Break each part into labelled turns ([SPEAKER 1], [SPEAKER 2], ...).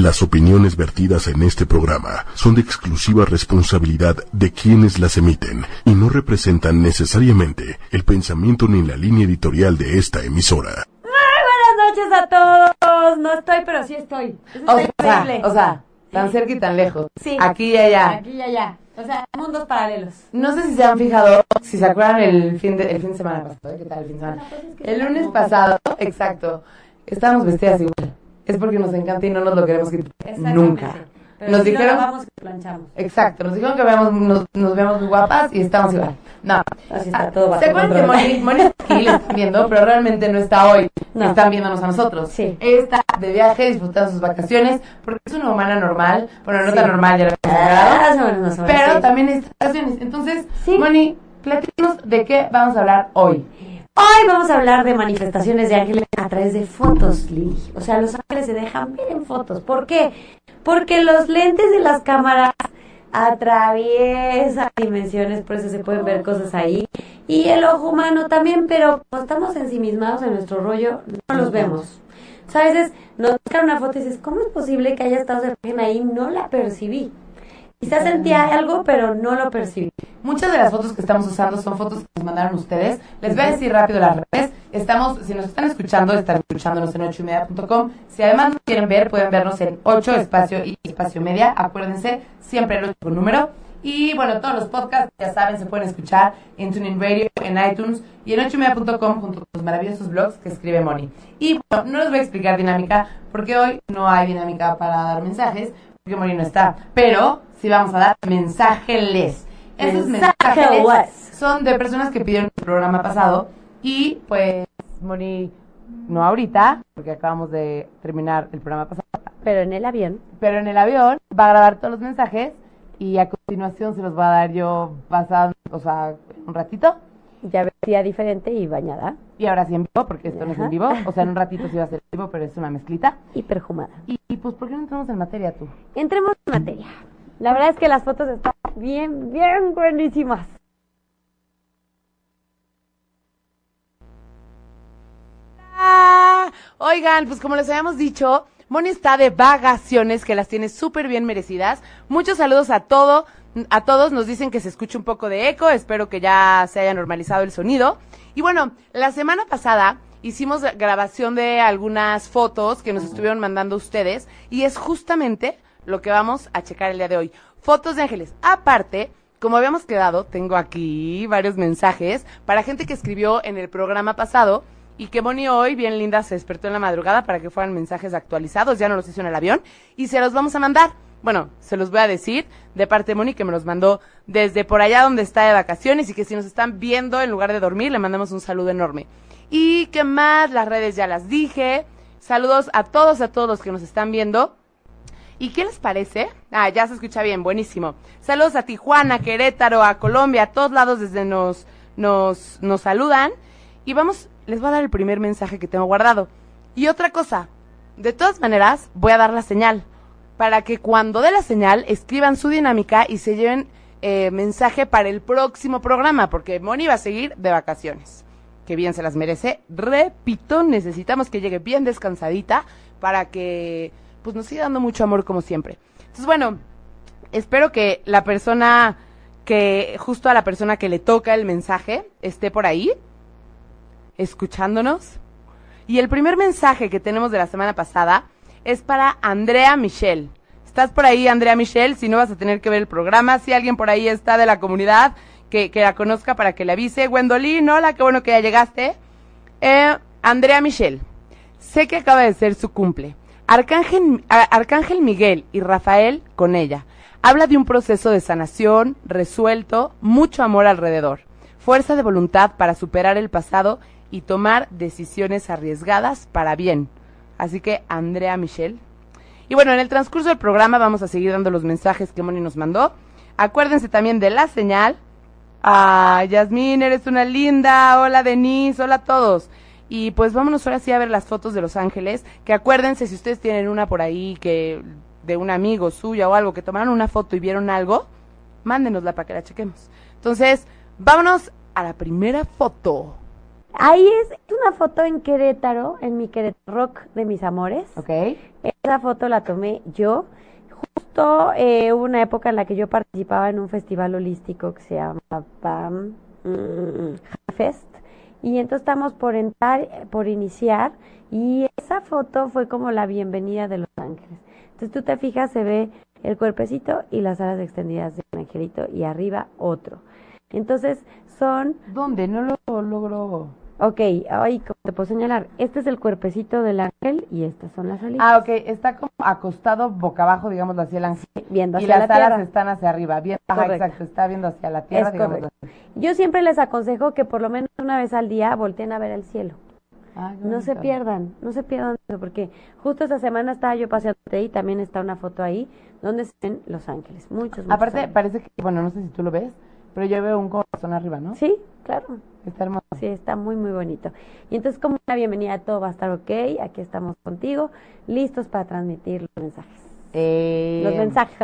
[SPEAKER 1] Las opiniones vertidas en este programa son de exclusiva responsabilidad de quienes las emiten y no representan necesariamente el pensamiento ni la línea editorial de esta emisora.
[SPEAKER 2] Buenas noches a todos. No estoy, pero sí estoy. Eso
[SPEAKER 3] O
[SPEAKER 2] está
[SPEAKER 3] sea,
[SPEAKER 2] increíble.
[SPEAKER 3] o sea, tan cerca y tan lejos.
[SPEAKER 2] Sí.
[SPEAKER 3] Aquí y allá.
[SPEAKER 2] Aquí y allá. O sea, mundos paralelos.
[SPEAKER 3] No sé si se han fijado, si se acuerdan el fin de, el fin de semana pasado. ¿eh? ¿Qué tal el fin de semana? El lunes pasado, exacto, estábamos vestidas igual. Es porque nos encanta y no nos lo queremos quitar nunca.
[SPEAKER 2] Pero
[SPEAKER 3] Nos dijeron,
[SPEAKER 2] lavamos y planchamos.
[SPEAKER 3] exacto, nos dijeron que veamos, nos, nos veamos muy guapas y estamos igual. No,
[SPEAKER 2] Así está todo bajo
[SPEAKER 3] ¿Se acuerdan que. Moni, Moni está aquí, la están viendo, pero realmente no está hoy.
[SPEAKER 2] No.
[SPEAKER 3] Están viéndonos a nosotros.
[SPEAKER 2] Sí.
[SPEAKER 3] Ella está de viaje, disfrutando sus vacaciones, porque es una humana normal. Bueno, no
[SPEAKER 2] Sí.
[SPEAKER 3] tan normal, ya lo
[SPEAKER 2] Ah,
[SPEAKER 3] hablado.
[SPEAKER 2] más o menos, más o menos,
[SPEAKER 3] Pero
[SPEAKER 2] sí.
[SPEAKER 3] también es vacaciones. Entonces. Moni, platícanos de qué vamos a hablar hoy.
[SPEAKER 2] Hoy vamos a hablar de manifestaciones de ángeles a través de fotos, Lili. O sea, los ángeles se dejan ver en fotos. ¿Por qué? Porque los lentes de las cámaras atraviesan dimensiones, por eso se pueden ver cosas ahí. Y el ojo humano también, pero como estamos ensimismados en nuestro rollo, no los vemos. O sea, a veces nos sacan una foto y dices, ¿cómo es posible que haya estado esa imagen ahí? No la percibí. Quizás sentía algo, pero no lo percibí.
[SPEAKER 3] Muchas de las fotos que estamos usando son fotos que nos mandaron ustedes. Les voy a decir rápido las redes. Estamos, si nos están escuchando, están escuchándonos en 8ymedia.com. Si además nos quieren ver, pueden vernos en 8 espacio y espacio media. Acuérdense, siempre el 8 con número. Y bueno, todos los podcasts, ya saben, se pueden escuchar en TuneIn Radio, en iTunes y en 8ymedia.com junto con los maravillosos blogs que escribe Moni. Y bueno, no les voy a explicar dinámica porque hoy no hay dinámica para dar mensajes porque Moni no está. Pero sí vamos a dar mensajeles. Esos mensajes son de personas que pidieron el programa pasado y pues Moni no ahorita porque acabamos de terminar el programa pasado
[SPEAKER 2] Pero en el avión.
[SPEAKER 3] pero en el avión va a grabar todos los mensajes y a continuación se los va a dar yo pasando, o sea, un ratito
[SPEAKER 2] Ya vestía diferente y bañada
[SPEAKER 3] y ahora sí en vivo porque esto no es en vivo, o sea, en un ratito sí va a ser en vivo, pero es una mezclita.
[SPEAKER 2] y perfumada.
[SPEAKER 3] Y, y, pues ¿por qué no entramos en materia tú?
[SPEAKER 2] Entremos en materia. La verdad es que las fotos están bien, bien buenísimas.
[SPEAKER 3] Ah, Oigan, pues como les habíamos dicho, Moni está de vacaciones que las tiene súper bien merecidas. Muchos saludos a todo, a todos. Nos dicen que se escucha un poco de eco. Espero que ya se haya normalizado el sonido. Y bueno, la semana pasada hicimos grabación de algunas fotos que nos estuvieron mandando ustedes y es justamente lo que vamos a checar el día de hoy. Fotos de ángeles. Aparte, como habíamos quedado, tengo aquí varios mensajes para gente que escribió en el programa pasado y que Moni hoy, bien linda, se despertó en la madrugada para que fueran mensajes actualizados, ya no los hizo en el avión, y se los vamos a mandar. Bueno, se los voy a decir de parte de Moni que me los mandó desde por allá donde está de vacaciones y que si nos están viendo en lugar de dormir, le mandamos un saludo enorme. Y que más, las redes ya las dije. Saludos a todos, a todos los que nos están viendo. ¿Y qué les parece? Ah, ya se escucha bien, buenísimo. Saludos a Tijuana, Querétaro, a Colombia, a todos lados desde nos, nos, nos saludan. Y vamos, les voy a dar el primer mensaje que tengo guardado. Y otra cosa, de todas maneras, voy a dar la señal. Para que cuando dé la señal, escriban su dinámica y se lleven eh, mensaje para el próximo programa, porque Moni va a seguir de vacaciones. Que bien se las merece. Repito, necesitamos que llegue bien descansadita para que pues nos siga dando mucho amor como siempre. Entonces, bueno, espero que la persona que, justo a la persona que le toca el mensaje, esté por ahí, escuchándonos. Y el primer mensaje que tenemos de la semana pasada es para Andrea Michelle. ¿Estás por ahí, Andrea Michelle? Si no vas a tener que ver el programa, si alguien por ahí está de la comunidad, que, la conozca para que le avise. Gwendolyn, hola, qué bueno que ya llegaste. Eh, Andrea Michelle, sé que acaba de ser su cumple. Arcángel, Arcángel Miguel y Rafael con ella. Habla de un proceso de sanación, resuelto, mucho amor alrededor, fuerza de voluntad para superar el pasado y tomar decisiones arriesgadas para bien. Así que, Andrea Michelle. Y bueno, en el transcurso del programa vamos a seguir dando los mensajes que Moni nos mandó. Acuérdense también de la señal. Ah, Yasmín, eres una linda. Hola, Denise. Hola a todos. Y pues vámonos ahora sí a ver las fotos de Los Ángeles. Que acuérdense, si ustedes tienen una por ahí que de un amigo suya o algo, que tomaron una foto y vieron algo, mándenosla para que la chequemos. Entonces, vámonos a la primera foto.
[SPEAKER 2] Ahí es una foto en Querétaro, en mi Querétaro Rock de mis amores.
[SPEAKER 3] ¿Ok?
[SPEAKER 2] Esa foto la tomé yo. Justo eh, hubo una época en la que yo participaba en un festival holístico que se llamaba mm, Fest. Y entonces estamos por entrar, por iniciar, y esa foto fue como la bienvenida de Los Ángeles. Entonces tú te fijas, se ve el cuerpecito y las alas extendidas de un angelito y arriba otro. Entonces son...
[SPEAKER 3] ¿Dónde? No lo logro.
[SPEAKER 2] Ok, ahí como te puedo señalar, este es el cuerpecito del ángel y estas son las alitas.
[SPEAKER 3] Ah, ok, está como acostado boca abajo, digamos, hacia el ángel.
[SPEAKER 2] Viendo
[SPEAKER 3] y
[SPEAKER 2] hacia
[SPEAKER 3] las
[SPEAKER 2] la
[SPEAKER 3] alas
[SPEAKER 2] tierra.
[SPEAKER 3] están hacia arriba. Bien, ajá, exacto, está viendo hacia la tierra,
[SPEAKER 2] Es
[SPEAKER 3] digamos.
[SPEAKER 2] correcto. Yo siempre les aconsejo que por lo menos una vez al día volteen a ver el cielo.
[SPEAKER 3] Qué
[SPEAKER 2] No se pierdan, no se pierdan eso, porque justo esta semana estaba yo paseando y también está una foto ahí donde se ven los ángeles, muchos, muchos
[SPEAKER 3] Aparte,
[SPEAKER 2] ángeles.
[SPEAKER 3] parece que, bueno, no sé si tú lo ves, pero yo veo un corazón arriba, ¿no?
[SPEAKER 2] Sí, claro,
[SPEAKER 3] Está hermoso.
[SPEAKER 2] sí, está muy, muy bonito. Y entonces como una bienvenida, todo va a estar ok, aquí estamos contigo, listos para transmitir los mensajes.
[SPEAKER 3] Eh,
[SPEAKER 2] Los mensajes.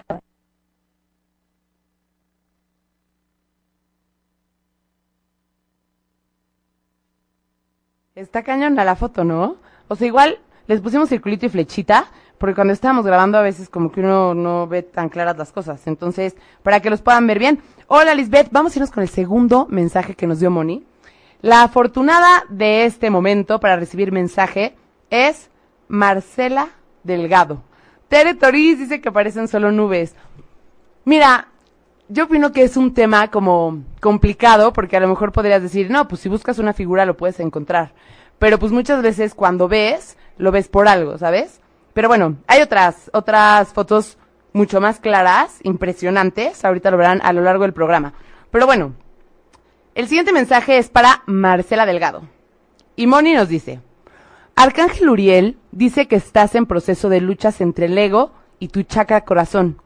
[SPEAKER 3] Está cañón a la foto, ¿no? O sea, igual les pusimos circulito y flechita, porque cuando estábamos grabando a veces como que uno no ve tan claras las cosas. Entonces, para que los puedan ver bien. Hola, Lisbeth. Vamos a irnos con el segundo mensaje que nos dio Moni. La afortunada de este momento para recibir mensaje es Marcela Delgado. Tere Toriz dice que parecen solo nubes. Mira, yo opino que es un tema como complicado porque a lo mejor podrías decir, no, pues si buscas una figura lo puedes encontrar. Pero pues muchas veces cuando ves, lo ves por algo, ¿sabes? Pero bueno, hay otras, otras fotos mucho más claras, impresionantes, ahorita lo verán a lo largo del programa. Pero bueno, el siguiente mensaje es para Marcela Delgado. Y Moni nos dice, Arcángel Uriel dice que estás en proceso de luchas entre el ego y tu chakra corazón.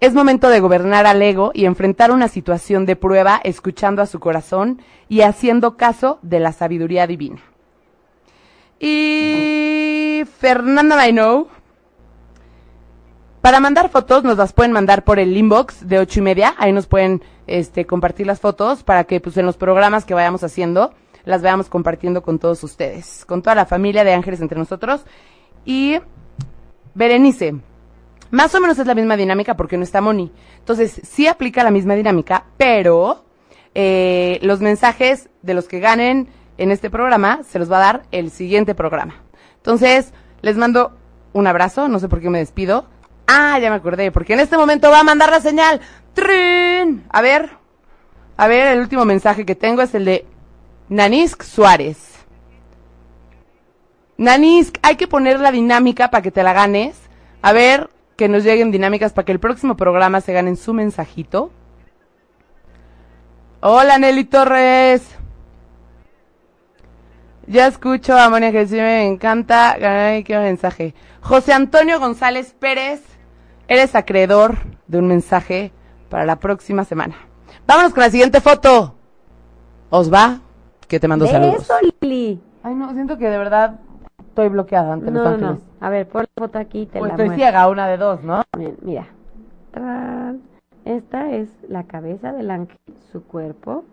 [SPEAKER 3] Es momento de gobernar al ego y enfrentar una situación de prueba escuchando a su corazón y haciendo caso de la sabiduría divina. Y Fernanda Mainou. Para mandar fotos nos las pueden mandar por el inbox de ocho y media. Ahí nos pueden este, compartir las fotos para que pues, en los programas que vayamos haciendo las veamos compartiendo con todos ustedes, con toda la familia de Ángeles entre nosotros. Y Berenice, más o menos es la misma dinámica porque no está Moni. Entonces, sí aplica la misma dinámica, pero eh, los mensajes de los que ganen en este programa se los va a dar el siguiente programa. Entonces, les mando un abrazo, no sé por qué me despido. Ah, ya me acordé, porque en este momento va a mandar la señal. ¡Trin! A ver, a ver, el último mensaje que tengo es el de Nanisk Suárez. Nanisk, hay que poner la dinámica para que te la ganes. A ver, que nos lleguen dinámicas para que el próximo programa se ganen su mensajito. Hola Nelly Torres. Ya escucho a que sí me encanta. Ay, qué mensaje. José Antonio González Pérez, eres acreedor de un mensaje para la próxima semana. Vámonos con la siguiente foto. ¿Os va? Que te mando
[SPEAKER 2] De
[SPEAKER 3] saludos.
[SPEAKER 2] eso, Lili.
[SPEAKER 3] Ay, no, siento que de verdad estoy bloqueada ante
[SPEAKER 2] No,
[SPEAKER 3] Los
[SPEAKER 2] no,
[SPEAKER 3] Ángeles.
[SPEAKER 2] no. A ver, pon la foto aquí y te
[SPEAKER 3] Pues
[SPEAKER 2] la
[SPEAKER 3] estoy
[SPEAKER 2] muestro.
[SPEAKER 3] ciega, una de dos, ¿no?
[SPEAKER 2] Mira. Esta es la cabeza del ángel, su cuerpo,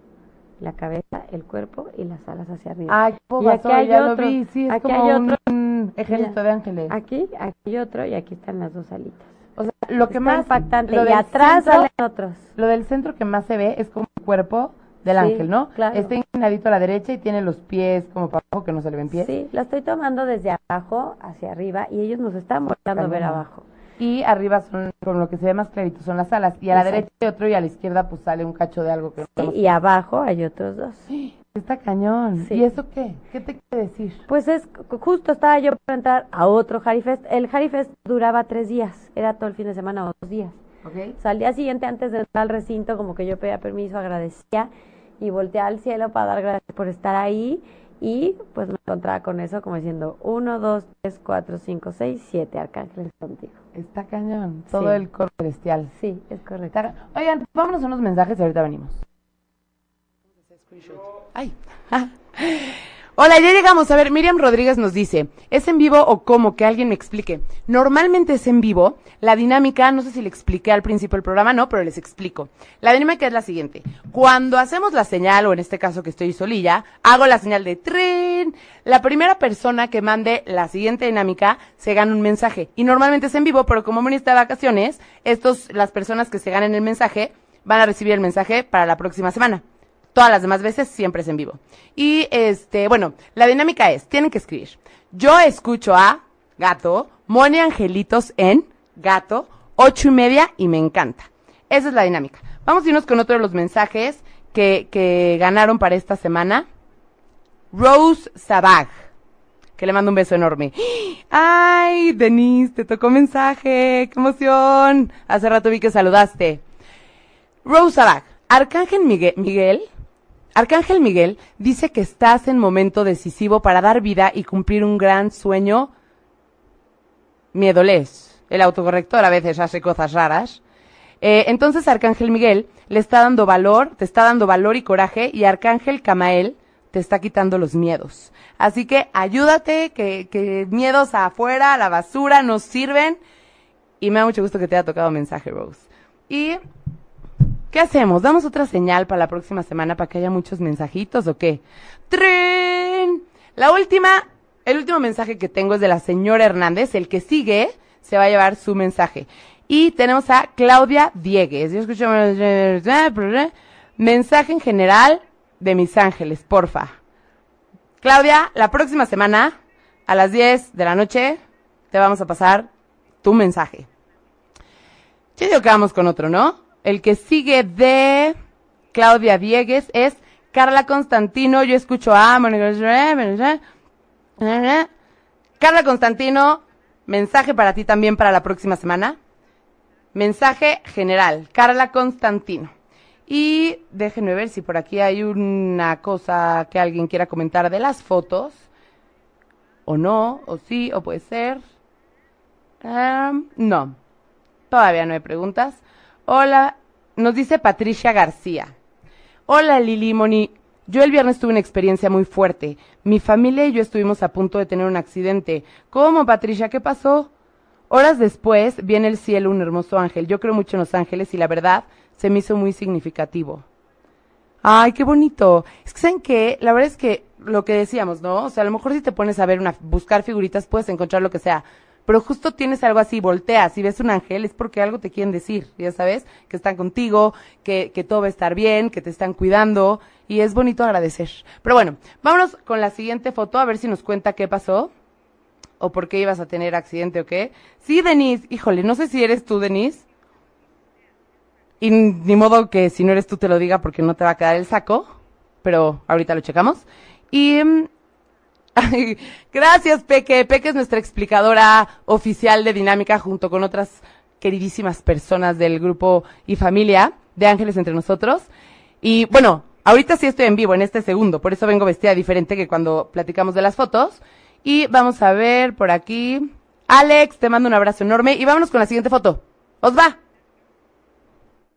[SPEAKER 2] la cabeza, el cuerpo y las alas hacia arriba.
[SPEAKER 3] Qué
[SPEAKER 2] Y aquí hay
[SPEAKER 3] ya
[SPEAKER 2] otro.
[SPEAKER 3] lo vi. Sí, es
[SPEAKER 2] Aquí
[SPEAKER 3] como
[SPEAKER 2] hay otro.
[SPEAKER 3] un ejército de ángeles.
[SPEAKER 2] Aquí, aquí hay otro y aquí están las dos alitas.
[SPEAKER 3] O sea, lo que
[SPEAKER 2] Está
[SPEAKER 3] más
[SPEAKER 2] impactante.
[SPEAKER 3] lo
[SPEAKER 2] Y atrás
[SPEAKER 3] centro-
[SPEAKER 2] salen otros.
[SPEAKER 3] Lo del centro que más se ve es como el cuerpo del
[SPEAKER 2] Sí,
[SPEAKER 3] ángel, ¿no?
[SPEAKER 2] claro.
[SPEAKER 3] Está inclinadito a la derecha y tiene los pies como para abajo, que no se le ven pies.
[SPEAKER 2] Sí, la estoy tomando desde abajo hacia arriba y ellos nos están volteando a ver abajo.
[SPEAKER 3] Y arriba son, como lo que se ve más clarito, son las alas. Y a la derecha hay otro y a la izquierda pues sale un cacho de algo que no
[SPEAKER 2] Sí, y abajo hay otros dos.
[SPEAKER 3] Está cañón.
[SPEAKER 2] Sí.
[SPEAKER 3] ¿Y eso qué? ¿Qué te quiere decir?
[SPEAKER 2] Pues es, justo estaba yo para entrar a otro Harifest. El Harifest duraba tres días, era todo el fin de semana o dos días.
[SPEAKER 3] ¿Ok?
[SPEAKER 2] O sea, al día siguiente, antes de entrar al recinto, como que yo pedía permiso, agradecía y volteé al cielo para dar gracias por estar ahí. Y pues me encontraba con eso, como diciendo: uno, dos, tres, cuatro, cinco, seis, siete arcángeles contigo.
[SPEAKER 3] Está cañón. Todo
[SPEAKER 2] Sí.
[SPEAKER 3] el coro celestial.
[SPEAKER 2] Sí, es correcto.
[SPEAKER 3] Está- Oigan, vámonos a unos mensajes y ahorita venimos. Ay. Hola, ya llegamos. A ver, Miriam Rodríguez nos dice, ¿es en vivo o cómo? Que alguien me explique. Normalmente es en vivo. La dinámica, no sé si le expliqué al principio del programa, no, pero les explico. La dinámica es la siguiente. Cuando hacemos la señal, o en este caso que estoy solilla, hago la señal de tren. La primera persona que mande la siguiente dinámica se gana un mensaje. Y normalmente es en vivo, pero como Moni está de vacaciones, estos, las personas que se ganen el mensaje, van a recibir el mensaje para la próxima semana. Todas las demás veces siempre es en vivo. Y este, bueno, la dinámica es, tienen que escribir. Yo escucho a gato, Moni Angelitos en gato, ocho y media y me encanta. Esa es la dinámica. Vamos a irnos con otro de los mensajes que, que ganaron para esta semana. Rose Sabag, que le mando un beso enorme. Ay, Denise, te tocó mensaje, qué emoción. Hace rato vi que saludaste. Rose Sabag, Arcángel Miguel, Miguel Arcángel Miguel dice que estás en momento decisivo para dar vida y cumplir un gran sueño. Miedoles. El autocorrector a veces hace cosas raras. Eh, entonces Arcángel Miguel le está dando valor, te está dando valor y coraje y Arcángel Camael te está quitando los miedos. Así que ayúdate, que, que miedos afuera, a la basura, nos sirven. Y me da mucho gusto que te haya tocado mensaje, Rose. Y ¿Qué hacemos? ¿Damos otra señal para la próxima semana para que haya muchos mensajitos o qué? ¡Tren! La última, el último mensaje que tengo es de la señora Hernández. El que sigue se va a llevar su mensaje. Y tenemos a Claudia Diegues. Yo escucho mensaje en general de mis ángeles, porfa. Claudia, la próxima semana, a las 10 de la noche, te vamos a pasar tu mensaje. Yo digo que vamos con otro, ¿no? El que sigue de Claudia Diegues es Carla Constantino. Yo escucho a Carla Constantino, mensaje para ti también para la próxima semana. Mensaje general, Carla Constantino. Y déjenme ver si por aquí hay una cosa que alguien quiera comentar de las fotos. O no, o sí, o puede ser. no, todavía no hay preguntas. Hola, nos dice Patricia García. Hola Lili Moni, yo el viernes tuve una experiencia muy fuerte. Mi familia y yo estuvimos a punto de tener un accidente. ¿Cómo, Patricia? ¿Qué pasó? Horas después viene el cielo un hermoso ángel. Yo creo mucho en los ángeles y la verdad se me hizo muy significativo. Ay, qué bonito. Es que saben que la verdad es que lo que decíamos, ¿no? O sea, a lo mejor si te pones a ver una buscar figuritas puedes encontrar lo que sea, pero justo tienes algo así, volteas y ves un ángel, es porque algo te quieren decir, ya sabes, que están contigo, que, que todo va a estar bien, que te están cuidando, y es bonito agradecer. Pero bueno, vámonos con la siguiente foto, a ver si nos cuenta qué pasó, o por qué ibas a tener accidente o qué. Sí, Denise, híjole, no sé si eres tú, Denise, y ni modo que si no eres tú te lo diga porque no te va a quedar el saco, pero ahorita lo checamos. Y gracias, Peque. Peque es nuestra explicadora oficial de dinámica junto con otras queridísimas personas del grupo y familia de Ángeles entre nosotros. Y bueno, ahorita sí estoy en vivo en este segundo, por eso vengo vestida diferente que cuando platicamos de las fotos. Y vamos a ver por aquí. Alex, te mando un abrazo enorme y vámonos con la siguiente foto. ¿Os va?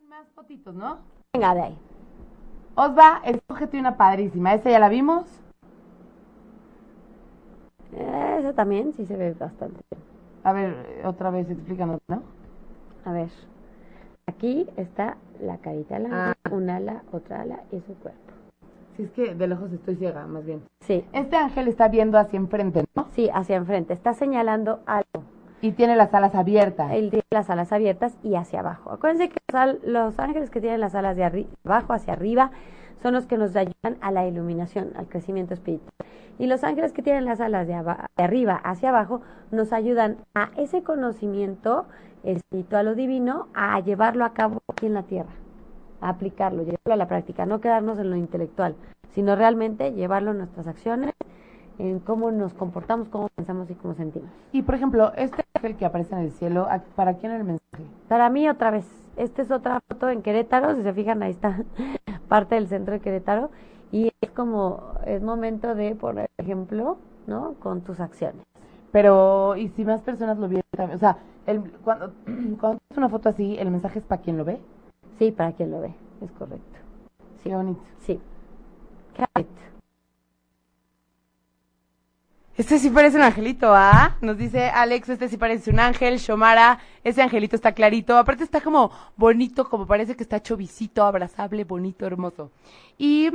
[SPEAKER 3] Más fotitos, ¿no?
[SPEAKER 2] Venga, de ahí.
[SPEAKER 3] Os va, escógete una padrísima. Esa ya la vimos.
[SPEAKER 2] Eh, esa también sí se ve bastante.
[SPEAKER 3] A ver, otra vez explícanos, ¿no?
[SPEAKER 2] A ver. Aquí está la carita, la
[SPEAKER 3] Ah.
[SPEAKER 2] un ala, otra ala y su cuerpo.
[SPEAKER 3] Si es que de lejos estoy ciega, más bien.
[SPEAKER 2] Sí,
[SPEAKER 3] Este ángel está viendo hacia enfrente, ¿no?
[SPEAKER 2] sí, hacia enfrente. Está señalando algo.
[SPEAKER 3] Y tiene las alas abiertas.
[SPEAKER 2] Él tiene las alas abiertas y hacia abajo. Acuérdense que los, ángeles que tienen las alas de abajo hacia arriba son los que nos ayudan a la iluminación, al crecimiento espiritual. Y los ángeles que tienen las alas de, de arriba hacia abajo nos ayudan a ese conocimiento espiritual o divino, a llevarlo a cabo aquí en la tierra, a aplicarlo, llevarlo a la práctica, no quedarnos en lo intelectual, sino realmente llevarlo en nuestras acciones, en cómo nos comportamos, cómo pensamos y cómo sentimos.
[SPEAKER 3] Y por ejemplo, este ángel que aparece en el cielo, ¿a- ¿para quién es el mensaje?
[SPEAKER 2] Para mí otra vez, esta es otra foto en Querétaro, si se fijan ahí está parte del centro de Querétaro y es como, es momento de, por ejemplo, ¿no? Con tus acciones.
[SPEAKER 3] Pero, ¿y si más personas lo vieron también? O sea, el, cuando, cuando es una foto así, ¿el mensaje es para quien lo ve?
[SPEAKER 2] Sí, para quien lo ve, es correcto.
[SPEAKER 3] Sí, bonito.
[SPEAKER 2] Sí. Correcto.
[SPEAKER 3] Este sí parece un angelito, ¿ah? Nos dice Alex, este sí parece un ángel. Shomara, ese angelito está clarito. Aparte está como bonito, como parece que está chovicito, abrazable, bonito, hermoso. Y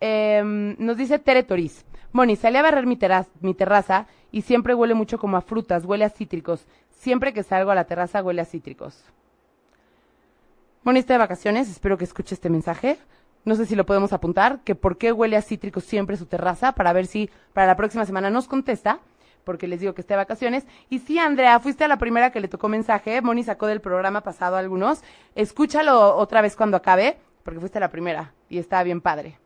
[SPEAKER 3] em, nos dice Tere Toriz. Moni, salí a barrer mi, mi terraza y siempre huele mucho como a frutas, huele a cítricos. Siempre que salgo a la terraza huele a cítricos. Moni está de vacaciones, espero que escuche este mensaje. No sé si lo podemos apuntar, que por qué huele a cítrico siempre su terraza, para ver si para la próxima semana nos contesta, porque les digo que esté de vacaciones. Y sí, Andrea, fuiste a la primera que le tocó mensaje, Moni sacó del programa pasado algunos. Escúchalo otra vez cuando acabe, porque fuiste la primera y está bien padre.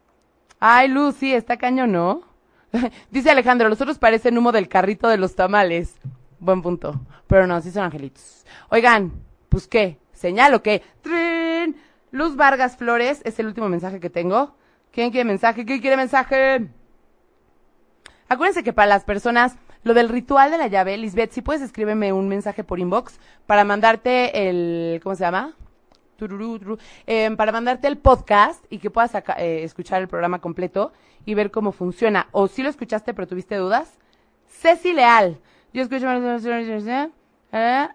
[SPEAKER 3] Ay, Lucy, está cañón, ¿no? Dice Alejandro, los otros parecen humo del carrito de los tamales. Buen punto. Pero no, sí son angelitos. Oigan, pues qué, señalo que... Luz Vargas Flores es el último mensaje que tengo. ¿Quién quiere mensaje? ¿Quién quiere mensaje? Acuérdense que para las personas, lo del ritual de la llave, Lisbeth, si puedes escríbeme un mensaje por inbox para mandarte el, ¿cómo se llama? Eh, para mandarte el podcast y que puedas eh, escuchar el programa completo y ver cómo funciona. O si lo escuchaste pero tuviste dudas. Ceci Leal. Yo escucho... Eh,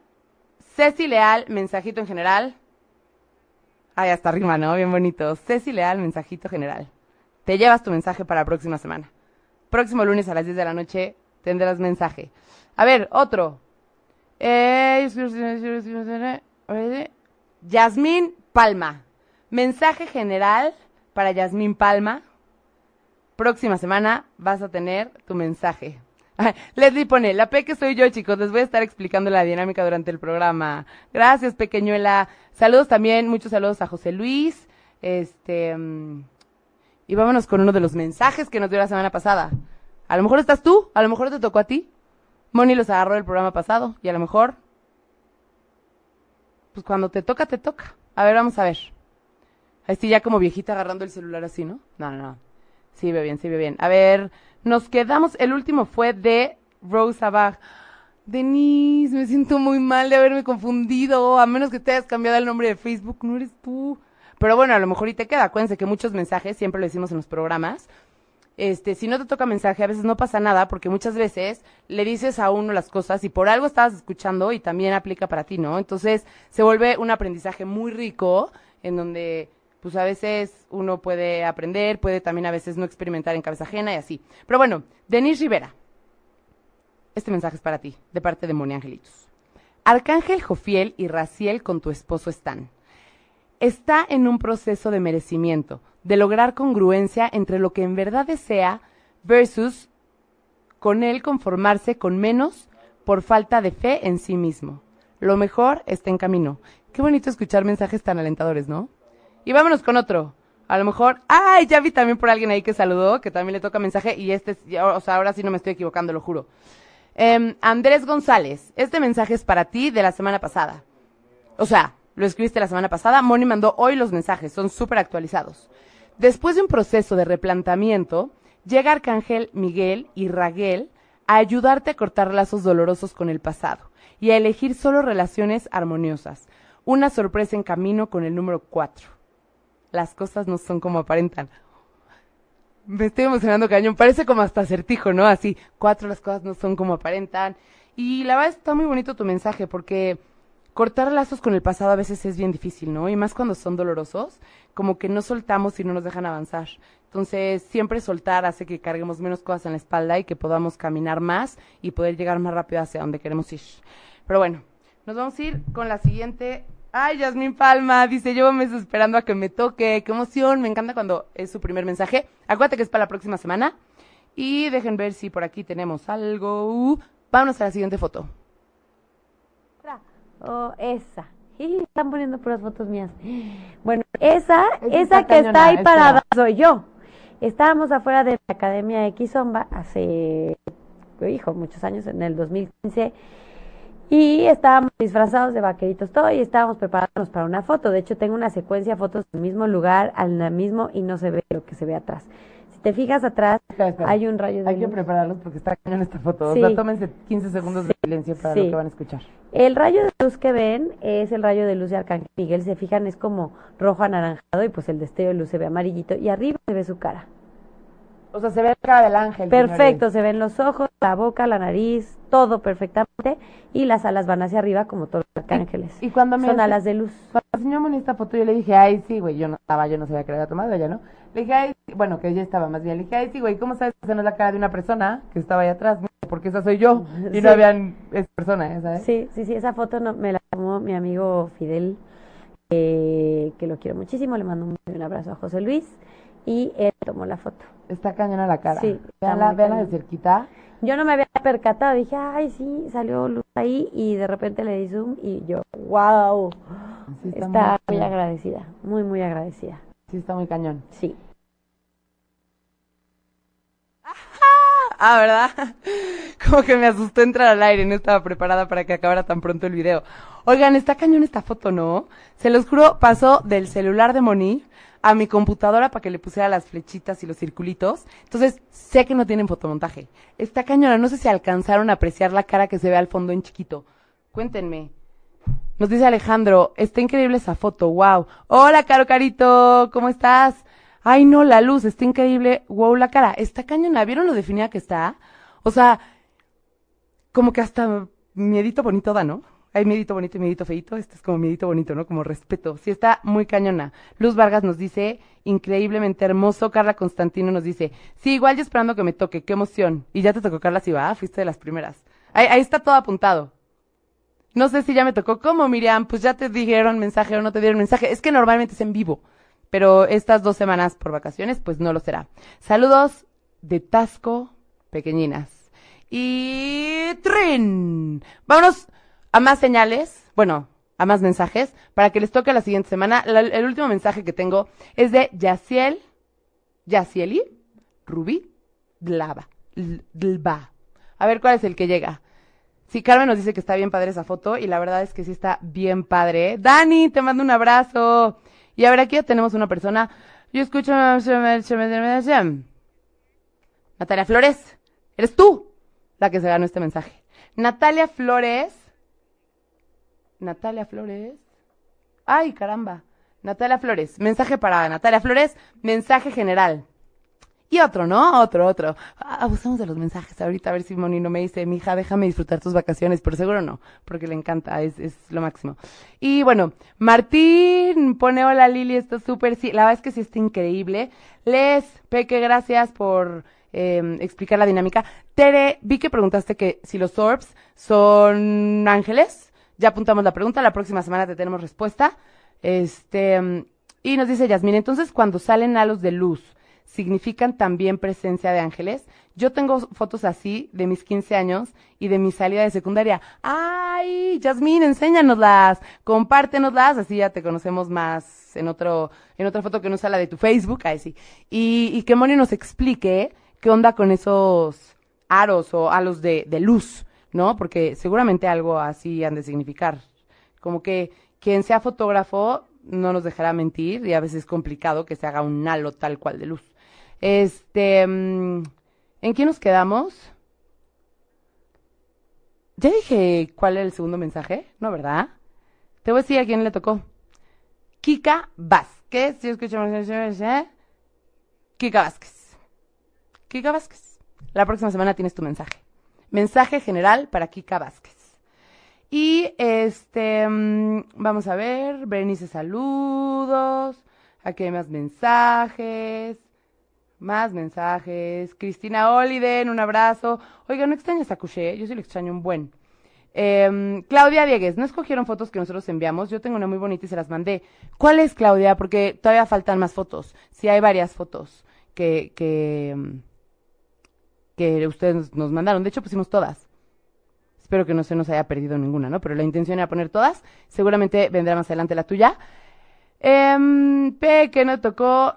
[SPEAKER 3] Ceci Leal, mensajito en general. Ay, hasta arriba, ¿no? Bien bonito. Ceci Leal, mensajito general. Te llevas tu mensaje para la próxima semana. Próximo lunes a las 10 de la noche tendrás mensaje. A ver, otro. Yasmín Palma. Mensaje general para Yasmín Palma. Próxima semana vas a tener tu mensaje. Leslie pone, la P que soy yo, chicos. Les voy a estar explicando la dinámica durante el programa. Gracias, pequeñuela. Saludos también, muchos saludos a José Luis. Este, mm, y vámonos con uno de los mensajes que nos dio la semana pasada. A lo mejor estás tú, a lo mejor te tocó a ti. Moni los agarró el programa pasado y a lo mejor, pues cuando te toca, te toca. A ver, vamos a ver. Estoy ya como viejita agarrando el celular así, ¿no? No, no, no. Sí, ve bien, sí, ve bien. A ver, nos quedamos, el último fue de Rosa Bach. Denise, me siento muy mal de haberme confundido, a menos que te hayas cambiado el nombre de Facebook, no eres tú. Pero bueno, a lo mejor y te queda. Acuérdense que muchos mensajes, siempre lo decimos en los programas, este, si no te toca mensaje, a veces no pasa nada, porque muchas veces le dices a uno las cosas y por algo estabas escuchando y también aplica para ti, ¿no? Entonces se vuelve un aprendizaje muy rico en donde pues a veces uno puede aprender, puede también a veces no experimentar en cabeza ajena y así. Pero bueno, Denise Rivera, este mensaje es para ti, de parte de Moni Angelitos. Arcángel Jofiel y Raciel con tu esposo están. Está en un proceso de merecimiento, de lograr congruencia entre lo que en verdad desea versus con él conformarse con menos por falta de fe en sí mismo. Lo mejor está en camino. Qué bonito escuchar mensajes tan alentadores, ¿no? Y vámonos con otro. A lo mejor, ay, ya vi también por alguien ahí que saludó, que también le toca mensaje, y este, o sea, ahora sí no me estoy equivocando, lo juro. Em, Andrés González, este mensaje es para ti de la semana pasada. O sea, lo escribiste la semana pasada, Moni mandó hoy los mensajes, son súper actualizados. Después de un proceso de replantamiento, llega Arcángel Miguel y Raguel a ayudarte a cortar lazos dolorosos con el pasado y a elegir solo relaciones armoniosas. Una sorpresa en camino con el número 4 las cosas no son como aparentan. Me estoy emocionando cañón, parece como hasta acertijo, ¿no? Así, cuatro las cosas no son como aparentan. Y la verdad está muy bonito tu mensaje porque cortar lazos con el pasado a veces es bien difícil, ¿no? Y más cuando son dolorosos, como que no soltamos y no nos dejan avanzar. Entonces, siempre soltar hace que carguemos menos cosas en la espalda y que podamos caminar más y poder llegar más rápido hacia donde queremos ir. Pero bueno, nos vamos a ir con la siguiente Ay, Yasmin Palma, dice, yo me estoy esperando a que me toque, qué emoción, me encanta cuando es su primer mensaje. Acuérdate que es para la próxima semana. Y dejen ver si por aquí tenemos algo. vámonos a la siguiente foto.
[SPEAKER 2] Oh, esa. están poniendo puras fotos mías. Bueno, esa, esa que está ahí parada soy yo. Estábamos afuera de la Academia de Kizomba hace, hijo, muchos años, en el 2015 y estábamos disfrazados de vaqueritos todo y estábamos preparándonos para una foto. De hecho, tengo una secuencia de fotos en el mismo lugar, al mismo y no se ve lo que se ve atrás. Si te fijas atrás, hay un rayo de
[SPEAKER 3] Hay que prepararlos porque está en esta foto. O sea, tómense 15 segundos de silencio para lo que van a escuchar.
[SPEAKER 2] El rayo de luz que ven es el rayo de luz de Arcángel Miguel. Se fijan, es como rojo anaranjado y pues el destello de luz se ve amarillito y arriba se ve su cara.
[SPEAKER 3] O sea, se ve la cara del ángel.
[SPEAKER 2] Perfecto, se ven los ojos, la boca, la nariz, todo perfectamente. Y las alas van hacia arriba como todos los arcángeles.
[SPEAKER 3] Y cuando me
[SPEAKER 2] Son alas de luz.
[SPEAKER 3] Cuando enseñó Moni esta foto, yo le dije, ay, sí, güey, yo no estaba, yo no sabía que la había tomado, ella no. Le dije, ay, sí", bueno, que ella estaba más bien. Le dije, ay, sí, güey, ¿cómo sabes que esa no es la cara de una persona que estaba ahí atrás? Porque esa soy yo. Y
[SPEAKER 2] Sí.
[SPEAKER 3] no habían esa persona, ¿eh? ¿sabes?
[SPEAKER 2] Sí, sí, sí, esa foto no, me la tomó mi amigo Fidel, eh, que lo quiero muchísimo. Le mando un, un abrazo a José Luis. Y él tomó la foto.
[SPEAKER 3] Está cañona la cara.
[SPEAKER 2] Sí,
[SPEAKER 3] Veanla, veanla de cerquita.
[SPEAKER 2] Yo no me había percatado, dije, ay, sí, salió luz ahí. Y de repente le di zoom y yo, wow.
[SPEAKER 3] Sí, está,
[SPEAKER 2] Está muy
[SPEAKER 3] muy,
[SPEAKER 2] agradecida, muy, muy agradecida.
[SPEAKER 3] sí, está muy cañón.
[SPEAKER 2] Sí.
[SPEAKER 3] Ah, ¿verdad? Como que me asustó entrar al aire, no estaba preparada para que acabara tan pronto el video. Oigan, está cañón esta foto, ¿no? Se los juro, pasó del celular de Moni a mi computadora para que le pusiera las flechitas y los circulitos. Entonces, sé que no tienen fotomontaje. Está cañona, no sé si alcanzaron a apreciar la cara que se ve al fondo en chiquito. Cuéntenme. Nos dice Alejandro, está increíble esa foto, wow. Hola, Caro Carito, ¿cómo estás? Ay, no, la luz, está increíble, wow, la cara, está cañona, ¿vieron lo definida que está? O sea, como que hasta miedito bonito da, ¿no? Hay miedito bonito y miedito feito, este es como miedito bonito, ¿no? Como respeto, sí está muy cañona. Luz Vargas nos dice, increíblemente hermoso. Carla Constantino nos dice, sí, igual yo esperando que me toque, qué emoción. Y ya te tocó Carla, sí va, fuiste de las primeras. Ahí, está todo apuntado. No sé si ya me tocó. ¿Cómo, Miriam? Pues ya te dijeron mensaje o no te dieron mensaje. Es que normalmente es en vivo. Pero estas dos semanas por vacaciones, pues no lo será. Saludos de Tasco, pequeñinas. Y trin. Vámonos a más señales. Bueno, a más mensajes para que les toque la siguiente semana. El último mensaje que tengo es de Yaciel, Yacieli, Rubí, Dlava, Dlva. A ver cuál es el que llega. Sí, Carmen nos dice que está bien padre esa foto y la verdad es que sí está bien padre. Dani, te mando un abrazo. Y a ver, aquí ya tenemos una persona. Yo escucho... Natalia Flores, eres tú la que se ganó este mensaje. Natalia Flores. Natalia Flores. Ay, caramba. Natalia Flores. Mensaje para Natalia Flores. Mensaje general. Y otro, ¿no? Otro, otro. Ah, Abusamos de los mensajes. Ahorita a ver si Moni no me dice, mija, déjame disfrutar tus vacaciones, pero seguro no, porque le encanta, es, es lo máximo. Y bueno, Martín pone hola Lili, está súper, sí, la verdad es que sí está increíble. Les, Peque, gracias por eh, explicar la dinámica. Tere, vi que preguntaste que si los orbs son ángeles. Ya apuntamos la pregunta, la próxima semana te tenemos respuesta. Este, y nos dice Yasmín, entonces cuando salen halos de luz, significan también presencia de ángeles. Yo tengo fotos así de mis 15 años y de mi salida de secundaria. ¡Ay, Yasmín, enséñanoslas! Compártenoslas, así ya te conocemos más en otro, en otra foto que no sea la de tu Facebook, ahí sí. Y, y que Moni nos explique qué onda con esos aros o halos de, de luz, ¿no? Porque seguramente algo así han de significar. Como que quien sea fotógrafo no nos dejará mentir y a veces es complicado que se haga un halo tal cual de luz. Este, mm, ¿en qué nos quedamos? Ya dije cuál era el segundo mensaje, ¿no, verdad? Te voy a decir a quién le tocó. Kika Vázquez, si escuchamos. Kika Vázquez. Kika Vázquez. La próxima semana tienes tu mensaje. Mensaje general para Kika Vázquez. Y este, mm, vamos a ver, Berenice, saludos. Aquí hay más mensajes. Más mensajes. Cristina Oliden, un abrazo. Oiga, ¿no extrañas a Couché? Yo sí lo extraño un buen. Em, Claudia Diegues, ¿no escogieron fotos que nosotros enviamos? Yo tengo una muy bonita y se las mandé. ¿Cuál es, Claudia? Porque todavía faltan más fotos. Sí, hay varias fotos que, que, em, que ustedes nos mandaron. De hecho, pusimos todas. Espero que no se nos haya perdido ninguna, ¿no? Pero la intención era poner todas. Seguramente vendrá más adelante la tuya. Eh, P, que no tocó.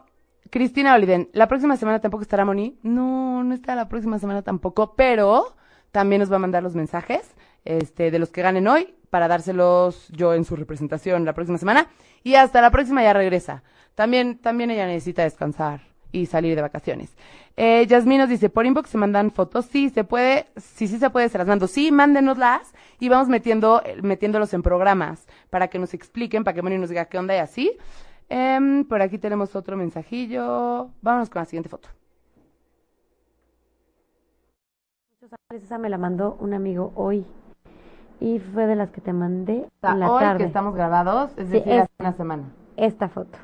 [SPEAKER 3] Cristina Oliden, ¿la próxima semana tampoco estará Moni? No, no está la próxima semana tampoco, pero también nos va a mandar los mensajes este, de los que ganen hoy para dárselos yo en su representación la próxima semana. Y hasta la próxima ya regresa. También, también ella necesita descansar y salir de vacaciones. Eh, Yasmín nos dice, por inbox se mandan fotos. Sí, se puede, sí, sí se puede, se las mando. Sí, mándenoslas y vamos metiendo, eh, metiéndolos en programas para que nos expliquen, para que Moni nos diga qué onda y así. Em, por aquí tenemos otro mensajillo. Vámonos con la siguiente foto.
[SPEAKER 2] Esa me la mandó un amigo hoy. Y fue de las que te mandé
[SPEAKER 3] O sea,
[SPEAKER 2] en la
[SPEAKER 3] hoy
[SPEAKER 2] tarde.
[SPEAKER 3] que estamos grabados, es
[SPEAKER 2] Sí,
[SPEAKER 3] decir,
[SPEAKER 2] es-
[SPEAKER 3] hace una semana.
[SPEAKER 2] Esta foto.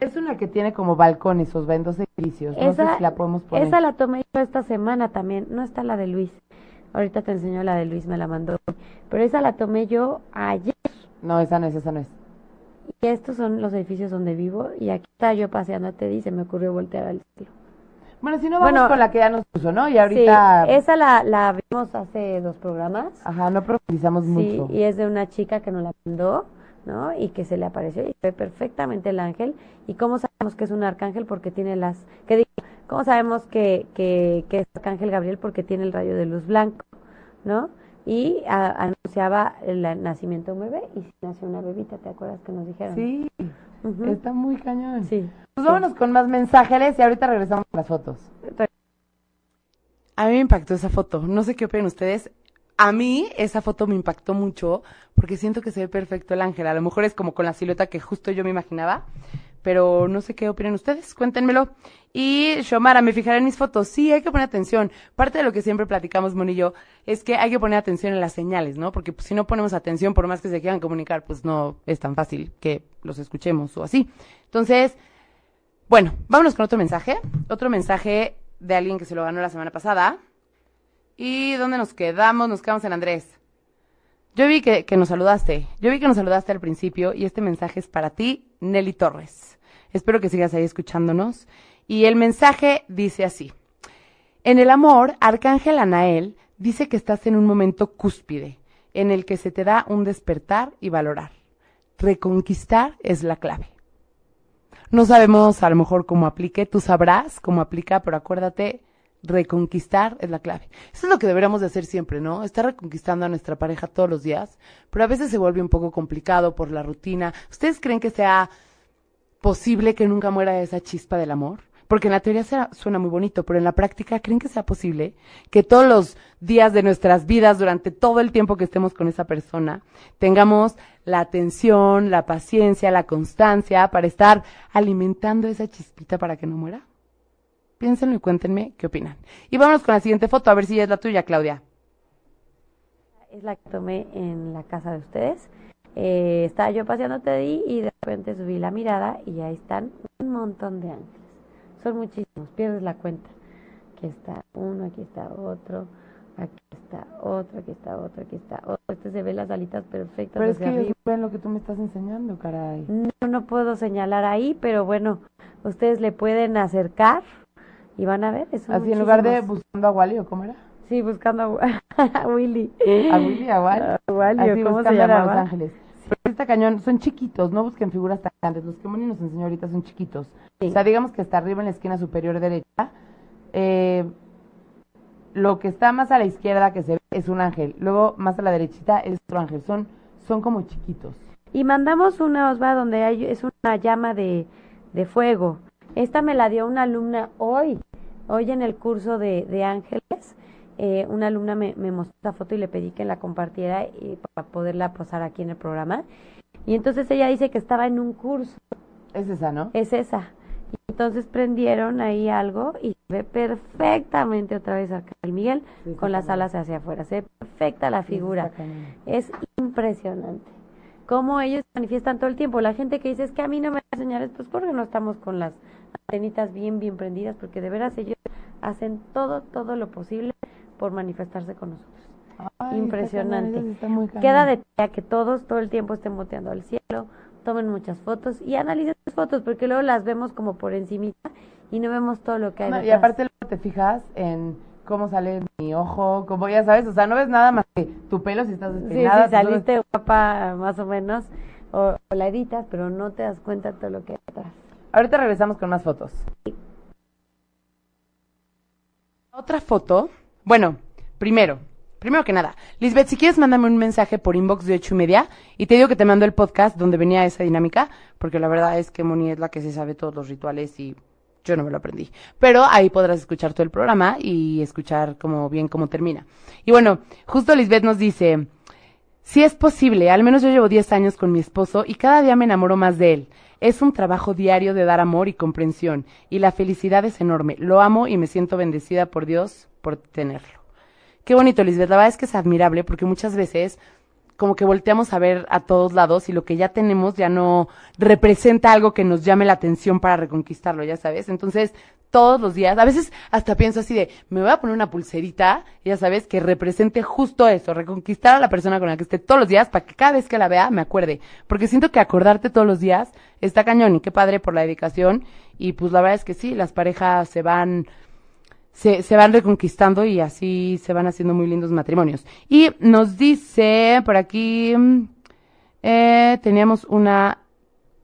[SPEAKER 3] Es una que tiene como balcones, os ven dos edificios. No sé si la podemos poner.
[SPEAKER 2] esa la tomé yo esta semana también. No está la de Luis. Ahorita te enseño la de Luis, me la mandó. Pero esa la tomé yo ayer.
[SPEAKER 3] No, esa no es, esa no es.
[SPEAKER 2] Y estos son los edificios donde vivo. Y aquí está yo paseando a Teddy y se me ocurrió voltear al cielo.
[SPEAKER 3] Bueno, si no, vamos
[SPEAKER 2] Bueno,
[SPEAKER 3] con la que ya nos puso, ¿no? Y ahorita...
[SPEAKER 2] Sí, esa la, la vimos hace dos programas.
[SPEAKER 3] Ajá, no profundizamos
[SPEAKER 2] Sí,
[SPEAKER 3] mucho.
[SPEAKER 2] y es de una chica que nos la mandó, ¿no? Y que se le apareció y se ve perfectamente el ángel. ¿Y cómo sabemos que es un arcángel? Porque tiene las... ¿Qué digo? ¿Cómo sabemos que, que, que es arcángel Gabriel? Porque tiene el rayo de luz blanco, ¿no? Y a- anunciaba el nacimiento de un bebé y nació una bebita, ¿te acuerdas que nos dijeron?
[SPEAKER 3] Sí, está muy cañón.
[SPEAKER 2] Sí.
[SPEAKER 3] Pues vámonos con más mensajes y ahorita regresamos a las fotos. A mí me impactó esa foto. No sé qué opinan ustedes. A mí esa foto me impactó mucho porque siento que se ve perfecto el ángel. A lo mejor es como con la silueta que justo yo me imaginaba, pero no sé qué opinan ustedes. Cuéntenmelo. Y Shomara, me fijaré en mis fotos. Sí, hay que poner atención. Parte de lo que siempre platicamos, Moni y yo, es que hay que poner atención en las señales, ¿no? Porque pues, si no ponemos atención, por más que se quieran comunicar, pues no es tan fácil que los escuchemos o así. Entonces, bueno, vámonos con otro mensaje. Otro mensaje de alguien que se lo ganó la semana pasada. ¿Y dónde nos quedamos? Nos quedamos en Andrés. Yo vi que, nos saludaste. Yo vi que nos saludaste al principio y este mensaje es para ti, Nelly Torres. Espero que sigas ahí escuchándonos. Y el mensaje dice así. En el amor, Arcángel Anael dice que estás en un momento cúspide, en el que se te da un despertar y valorar. Reconquistar es la clave. No sabemos a lo mejor cómo aplique, tú sabrás cómo aplica, pero acuérdate, reconquistar es la clave. Eso es lo que deberíamos de hacer siempre, ¿no? Estar reconquistando a nuestra pareja todos los días, pero a veces se vuelve un poco complicado por la rutina. ¿Ustedes creen que sea posible que nunca muera esa chispa del amor? Porque en la teoría suena muy bonito, pero en la práctica, ¿creen que sea posible que todos los días de nuestras vidas, durante todo el tiempo que estemos con esa persona, tengamos la atención, la paciencia, la constancia para estar alimentando esa chispita para que no muera? Piénsenlo y cuéntenme qué opinan. Y vámonos con la siguiente foto, a ver si es la tuya, Claudia.
[SPEAKER 2] Es la que tomé en la casa de ustedes. Eh, estaba yo paseando Teddy y de repente subí la mirada y ahí están un montón de ángeles. Son muchísimos, pierdes la cuenta. Aquí está uno, aquí está otro, aquí está otro, aquí está otro, aquí está otro. Este se ve las alitas perfectas
[SPEAKER 3] Pero es que ellos ven lo que tú me estás enseñando, caray.
[SPEAKER 2] No, no puedo señalar ahí, pero bueno, ustedes le pueden acercar y van a ver. son
[SPEAKER 3] Así en lugar de buscando a Wally, ¿o cómo era?
[SPEAKER 2] Sí, buscando a, Willy.
[SPEAKER 3] A Willy, a Wally.
[SPEAKER 2] A Wally, ¿o
[SPEAKER 3] Así
[SPEAKER 2] ¿cómo se
[SPEAKER 3] buscando a Los? Ángeles. Pero está cañón, son chiquitos, no busquen figuras tan grandes. Los que Moni nos enseñó ahorita son chiquitos.
[SPEAKER 2] Sí.
[SPEAKER 3] O sea, digamos que está arriba en la esquina superior derecha. Eh, lo que está más a la izquierda que se ve es un ángel. Luego, más a la derechita es otro ángel. Son, son como chiquitos.
[SPEAKER 2] Y mandamos una osva donde hay, es una llama de, de fuego. Esta me la dio una alumna hoy, hoy en el curso de, de ángeles. Eh, una alumna me, me mostró esta foto y le pedí que la compartiera y para poderla posar aquí en el programa. Y entonces ella dice que estaba en un curso,
[SPEAKER 3] Es esa, ¿no?
[SPEAKER 2] es esa. Y entonces prendieron ahí algo y se ve perfectamente otra vez Arcángel Miguel
[SPEAKER 3] Sí, está
[SPEAKER 2] con las alas hacia afuera. Se ve perfecta la figura. Es impresionante. Cómo ellos manifiestan todo el tiempo. La gente que dice es que a mí no me da señales, pues porque no estamos con las antenitas bien, bien prendidas, porque de veras ellos hacen todo, todo lo posible por manifestarse con nosotros.
[SPEAKER 3] Ay,
[SPEAKER 2] Impresionante.
[SPEAKER 3] está está.
[SPEAKER 2] Queda de tarea que todos todo el tiempo estén boteando al cielo, tomen muchas fotos y analicen las fotos, porque luego las vemos como por encimita y no vemos todo lo que hay
[SPEAKER 3] No, y
[SPEAKER 2] detrás.
[SPEAKER 3] aparte luego te fijas en cómo sale mi ojo, como ya sabes, o sea, no ves nada más que tu pelo si estás
[SPEAKER 2] Sí,
[SPEAKER 3] despeinada.
[SPEAKER 2] sí,
[SPEAKER 3] ojos-
[SPEAKER 2] saliste guapa más o menos, o, o la editas, pero no te das cuenta de todo lo que hay detrás.
[SPEAKER 3] Ahorita regresamos con más fotos. Otra foto. Bueno, primero, primero que nada, Lisbeth, si quieres, mándame un mensaje por inbox de ocho y media y te digo que te mando el podcast donde venía esa dinámica, porque la verdad es que Moni es la que se sabe todos los rituales y yo no me lo aprendí. Pero ahí podrás escuchar todo el programa y escuchar como bien cómo termina. Y bueno, justo Lisbeth nos dice, si es posible, al menos yo llevo 10 años con mi esposo y cada día me enamoro más de él. Es un trabajo diario de dar amor y comprensión y la felicidad es enorme. Lo amo y me siento bendecida por Dios por tenerlo. Qué bonito, Lisbeth. La verdad es que es admirable porque muchas veces como que volteamos a ver a todos lados y lo que ya tenemos ya no representa algo que nos llame la atención para reconquistarlo, ya sabes. Entonces, todos los días, a veces hasta pienso así de, me voy a poner una pulserita, ya sabes, que represente justo eso, reconquistar a la persona con la que esté todos los días para que cada vez que la vea me acuerde. Porque siento que acordarte todos los días está cañón y qué padre por la dedicación. Y pues la verdad es que sí, las parejas se van se, se van reconquistando y así se van haciendo muy lindos matrimonios. Y nos dice por aquí, eh, teníamos una,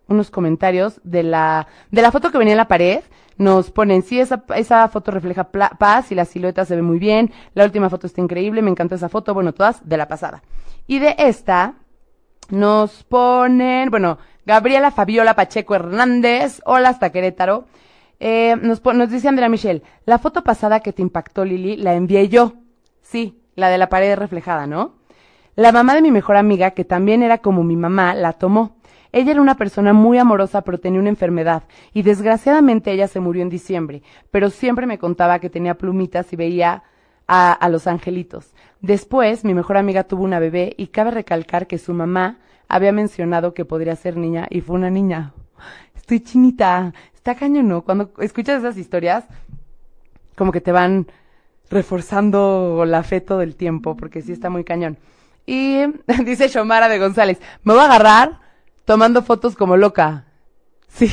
[SPEAKER 3] unos comentarios de la, de la foto que venía en la pared. Nos ponen, sí, esa, esa foto refleja paz y la silueta se ve muy bien. La última foto está increíble, me encantó esa foto. Bueno, todas de la pasada. Y de esta, nos ponen, bueno, Gabriela Fabiola Pacheco Hernández. Hola hasta Querétaro. Eh, nos, nos dice Andrea Michelle, la foto pasada que te impactó, Lili, la envié yo. Sí, la de la pared reflejada, ¿no? La mamá de mi mejor amiga, que también era como mi mamá, la tomó. Ella era una persona muy amorosa, pero tenía una enfermedad, y desgraciadamente ella se murió en diciembre, pero siempre me contaba que tenía plumitas y veía a, a los angelitos. Después, mi mejor amiga tuvo una bebé, y cabe recalcar que su mamá había mencionado que podría ser niña, y fue una niña. Estoy chinita. Está cañón, ¿no? Cuando escuchas esas historias, como que te van reforzando la fe todo el tiempo, porque sí está muy cañón. Y dice Shomara de González, me voy a agarrar tomando fotos como loca. Sí.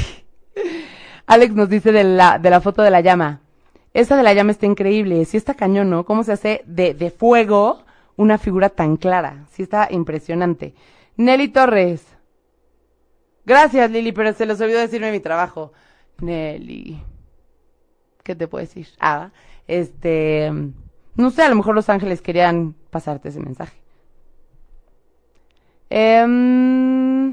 [SPEAKER 3] Alex nos dice de la, de la foto de la llama. Esa de la llama está increíble. Sí está cañón, ¿no? ¿Cómo se hace de, de fuego una figura tan clara? Sí está impresionante. Nelly Torres. Gracias, Lili, pero se les olvidó decirme mi trabajo. Nelly. ¿Qué te puedo decir? Ah, este, no sé, a lo mejor los ángeles querían pasarte ese mensaje. Em,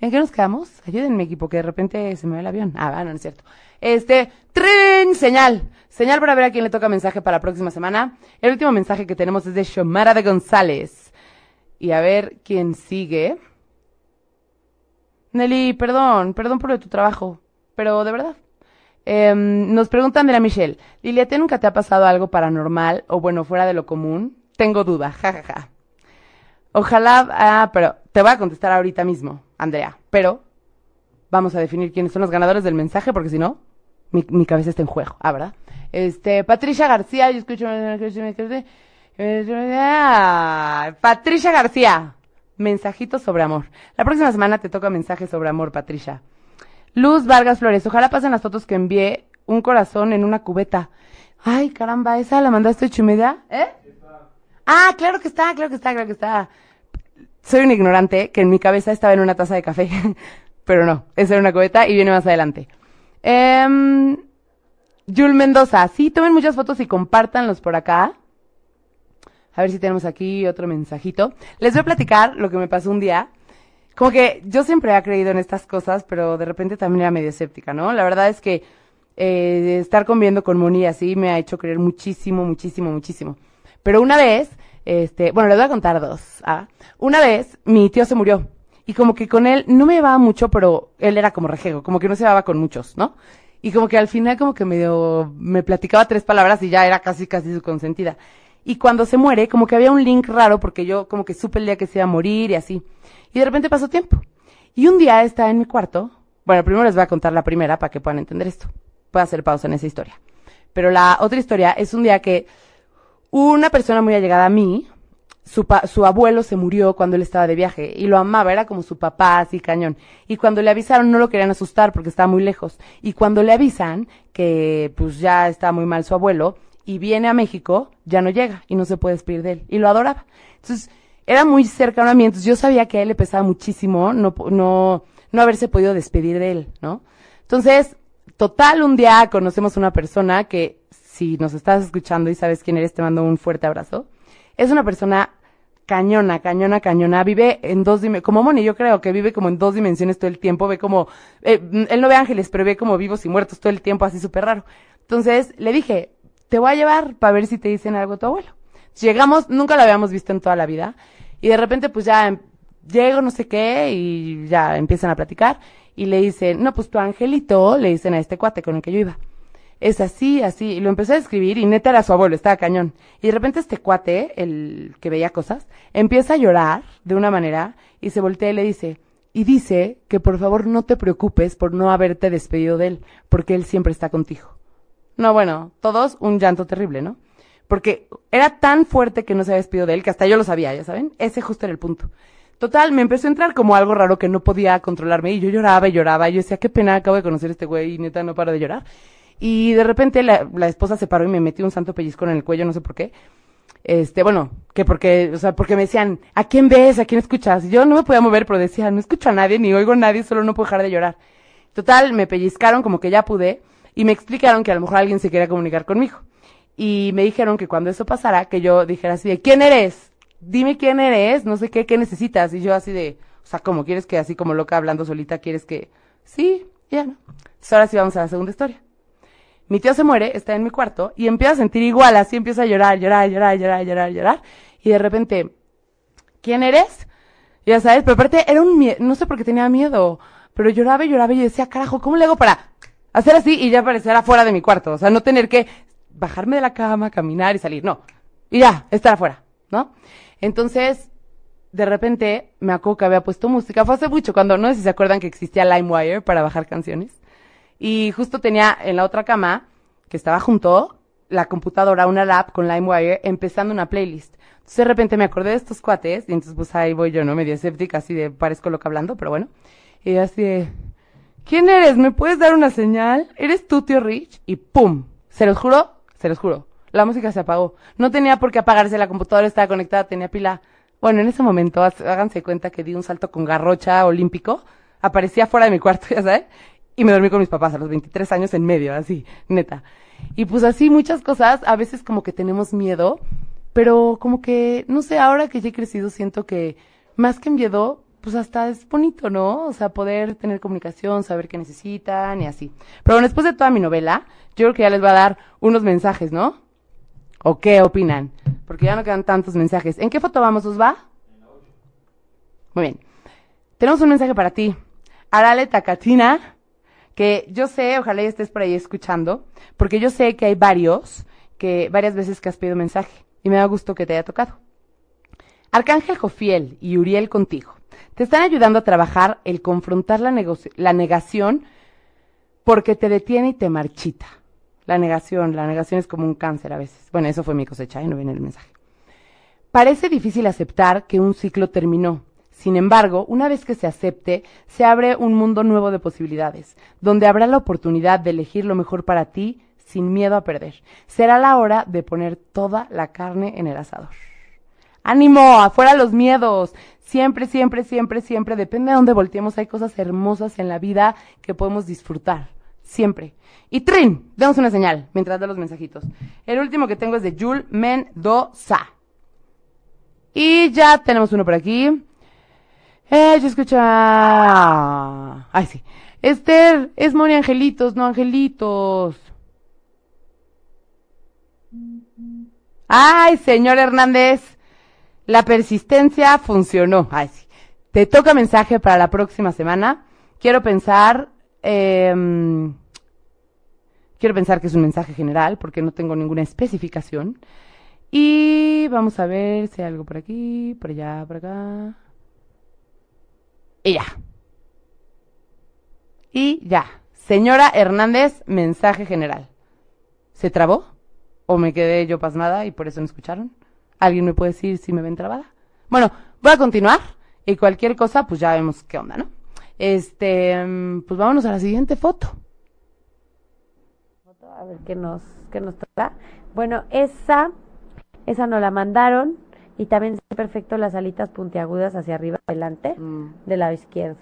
[SPEAKER 3] ¿En qué nos quedamos? Ayúdenme, equipo, que de repente se me ve el avión. Ah, va, no, es cierto. Este, tren, señal. Señal para ver a quién le toca mensaje para la próxima semana. El último mensaje que tenemos es de Shomara de González. Y a ver quién sigue. Nelly, perdón, perdón por lo de tu trabajo pero de verdad. Eh, nos preguntan de la Michelle, Lilia, ¿te nunca te ha pasado algo paranormal o bueno, fuera de lo común? Tengo duda, jajaja. Ja, ja. Ojalá, ah, pero te voy a contestar ahorita mismo, Andrea, pero vamos a definir quiénes son los ganadores del mensaje porque si no, mi, mi cabeza está en juego, ah, ¿verdad? Este, Patricia García, yo escucho... Patricia García, mensajito sobre amor. La próxima semana te toca mensaje sobre amor, Patricia. Luz Vargas Flores, ojalá pasen las fotos que envié un corazón en una cubeta. Ay, caramba, esa la mandaste chumedia, ¿eh? Ah, claro que está, claro que está, claro que está. Soy un ignorante que en mi cabeza estaba en una taza de café, pero no, esa era una cubeta y viene más adelante. Eh, Yul Mendoza, sí, tomen muchas fotos y compártanlos por acá. A ver si tenemos aquí otro mensajito. Les voy a platicar lo que me pasó un día como que yo siempre he creído en estas cosas, pero de repente también era medio escéptica, ¿no? La verdad es que eh, estar conviviendo con Moni así me ha hecho creer muchísimo, muchísimo, muchísimo. Pero una vez, este, bueno, les voy a contar dos. ¿ah? Una vez mi tío se murió y como que con él no me llevaba mucho, pero él era como rejego, como que no se llevaba con muchos, ¿no? Y como que al final como que medio me platicaba tres palabras y ya era casi casi su consentida. Y cuando se muere, como que había un link raro porque yo como que supe el día que se iba a morir y así. Y de repente pasó tiempo. Y un día estaba en mi cuarto. Bueno, primero les voy a contar la primera para que puedan entender esto. Voy a hacer pausa en esa historia. Pero la otra historia es un día que una persona muy allegada a mí, su, su abuelo se murió cuando él estaba de viaje y lo amaba, era como su papá, así cañón. Y cuando le avisaron no lo querían asustar porque estaba muy lejos. Y cuando le avisan que pues ya está muy mal su abuelo y viene a México, ya no llega y no se puede despedir de él. Y lo adoraba. Entonces, era muy cercano a mí, entonces yo sabía que a él le pesaba muchísimo no, no, no haberse podido despedir de él, ¿no? Entonces, total, un día conocemos una persona que, si nos estás escuchando y sabes quién eres, te mando un fuerte abrazo. Es una persona cañona, cañona, cañona. Vive en dos dimensiones, como Moni, yo creo que vive como en dos dimensiones todo el tiempo. Ve como, eh, él no ve ángeles, pero ve como vivos y muertos todo el tiempo, así súper raro. Entonces, le dije, te voy a llevar para ver si te dicen algo tu abuelo. Llegamos, nunca lo habíamos visto en toda la vida. Y de repente, pues ya em, llego, no sé qué, y ya empiezan a platicar. Y le dicen, no, pues tu angelito, le dicen a este cuate con el que yo iba. es así, así. Y lo empecé a escribir y neta era su abuelo, estaba cañón. Y de repente este cuate, el que veía cosas, empieza a llorar de una manera y se voltea y le dice, y dice que por favor no te preocupes por no haberte despedido de él, porque él siempre está contigo. No, bueno, todos un llanto terrible, ¿no? Porque era tan fuerte que no se había despedido de él que hasta yo lo sabía, ya saben. Ese justo era el punto. Total, me empezó a entrar como algo raro que no podía controlarme y yo lloraba y lloraba y yo decía, qué pena, acabo de conocer este güey y neta no paro de llorar. Y de repente la, esposa se paró y me metió un santo pellizco en el cuello, no sé por qué. Este, bueno, que porque, o sea, porque me decían, ¿a quién ves? ¿A quién escuchas? Yo no me podía mover, pero decía, no escucho a nadie, ni oigo a nadie, solo no puedo dejar de llorar. Total, me pellizcaron como que ya pude y me explicaron que a lo mejor alguien se quería comunicar conmigo. Y me dijeron que cuando eso pasara, que yo dijera así de, ¿quién eres? Dime quién eres, no sé qué, qué necesitas. Y yo así de, o sea, como quieres que así como loca hablando solita, quieres que, sí, ya no. Entonces ahora sí vamos a la segunda historia. Mi tío se muere, está en mi cuarto y empieza a sentir igual, así empieza a llorar, llorar, llorar, llorar, llorar, llorar. Y de repente, ¿quién eres? Ya sabes, pero aparte era un miedo, no sé por qué tenía miedo, pero lloraba y lloraba y decía, carajo, ¿cómo le hago para hacer así y ya aparecer afuera de mi cuarto? O sea, no tener que bajarme de la cama, caminar y salir, no. Y ya, estar afuera, ¿no? Entonces, de repente, me acuerdo que había puesto música. Fue hace mucho, cuando, no sé si se acuerdan que existía LimeWire para bajar canciones. Y justo tenía en la otra cama, que estaba junto, la computadora, una lap con LimeWire, empezando una playlist. Entonces de repente me acordé de estos cuates, y entonces pues ahí voy yo, ¿no? Medio escéptica, así de, parezco loca hablando, pero bueno. Y así de, ¿quién eres? ¿Me puedes dar una señal? ¿Eres tú, tío Rich? Y ¡pum! Se los juro, se los juro. La música se apagó. No tenía por qué apagarse, la computadora estaba conectada, tenía pila. Bueno, en ese momento, háganse cuenta que di un salto con garrocha olímpico. Aparecía fuera de mi cuarto, ya sabes. Y me dormí con mis papás a los 23 años en medio, así, neta. Y pues así muchas cosas, a veces como que tenemos miedo, pero como que, no sé, ahora que ya he crecido siento que más que miedo, pues hasta es bonito, ¿no? O sea, poder tener comunicación, saber qué necesitan y así. Pero bueno, después de toda mi novela, yo creo que ya les va a dar unos mensajes, ¿no? ¿O qué opinan? Porque ya no quedan tantos mensajes. ¿En qué foto vamos, os va? Muy bien. Tenemos un mensaje para ti. Arale Tacatina que yo sé, ojalá ya estés por ahí escuchando, porque yo sé que hay varios, que varias veces que has pedido mensaje, y me da gusto que te haya tocado. Arcángel Jofiel y Uriel contigo. Te están ayudando a trabajar el confrontar la, negación porque te detiene y te marchita. La negación, la negación es como un cáncer a veces. Bueno, eso fue mi cosecha, ¿eh? no viene el mensaje. Parece difícil aceptar que un ciclo terminó, sin embargo, una vez que se acepte, se abre un mundo nuevo de posibilidades, donde habrá la oportunidad de elegir lo mejor para ti sin miedo a perder. Será la hora de poner toda la carne en el asador. ¡Ánimo! ¡Afuera los miedos! Siempre, siempre, siempre, siempre, depende de dónde volteemos, hay cosas hermosas en la vida que podemos disfrutar. Siempre. Y Trin, demos una señal mientras doy los mensajitos. El último que tengo es de Jules Mendoza. Y ya tenemos uno por aquí. Eh, yo escucha. Ay, sí. Esther, es Moni Angelitos, no Angelitos. Ay, señor Hernández, la persistencia funcionó. Ay, sí. Te toca mensaje para la próxima semana. Quiero pensar, eh, quiero pensar que es un mensaje general porque no tengo ninguna especificación. Y vamos a ver si hay algo por aquí, por allá, por acá. Y ya. Y ya. Señora Hernández, mensaje general. ¿Se trabó? ¿O me quedé yo pasmada y por eso no escucharon? ¿Alguien me puede decir si me ven trabada? Bueno, voy a continuar y cualquier cosa, pues ya vemos qué onda, ¿no? Este, pues vámonos a la siguiente foto.
[SPEAKER 2] A ver qué nos, qué nos toca. Bueno, esa, esa nos la mandaron y también se perfecto las alitas puntiagudas hacia arriba, adelante, mm. del lado izquierdo.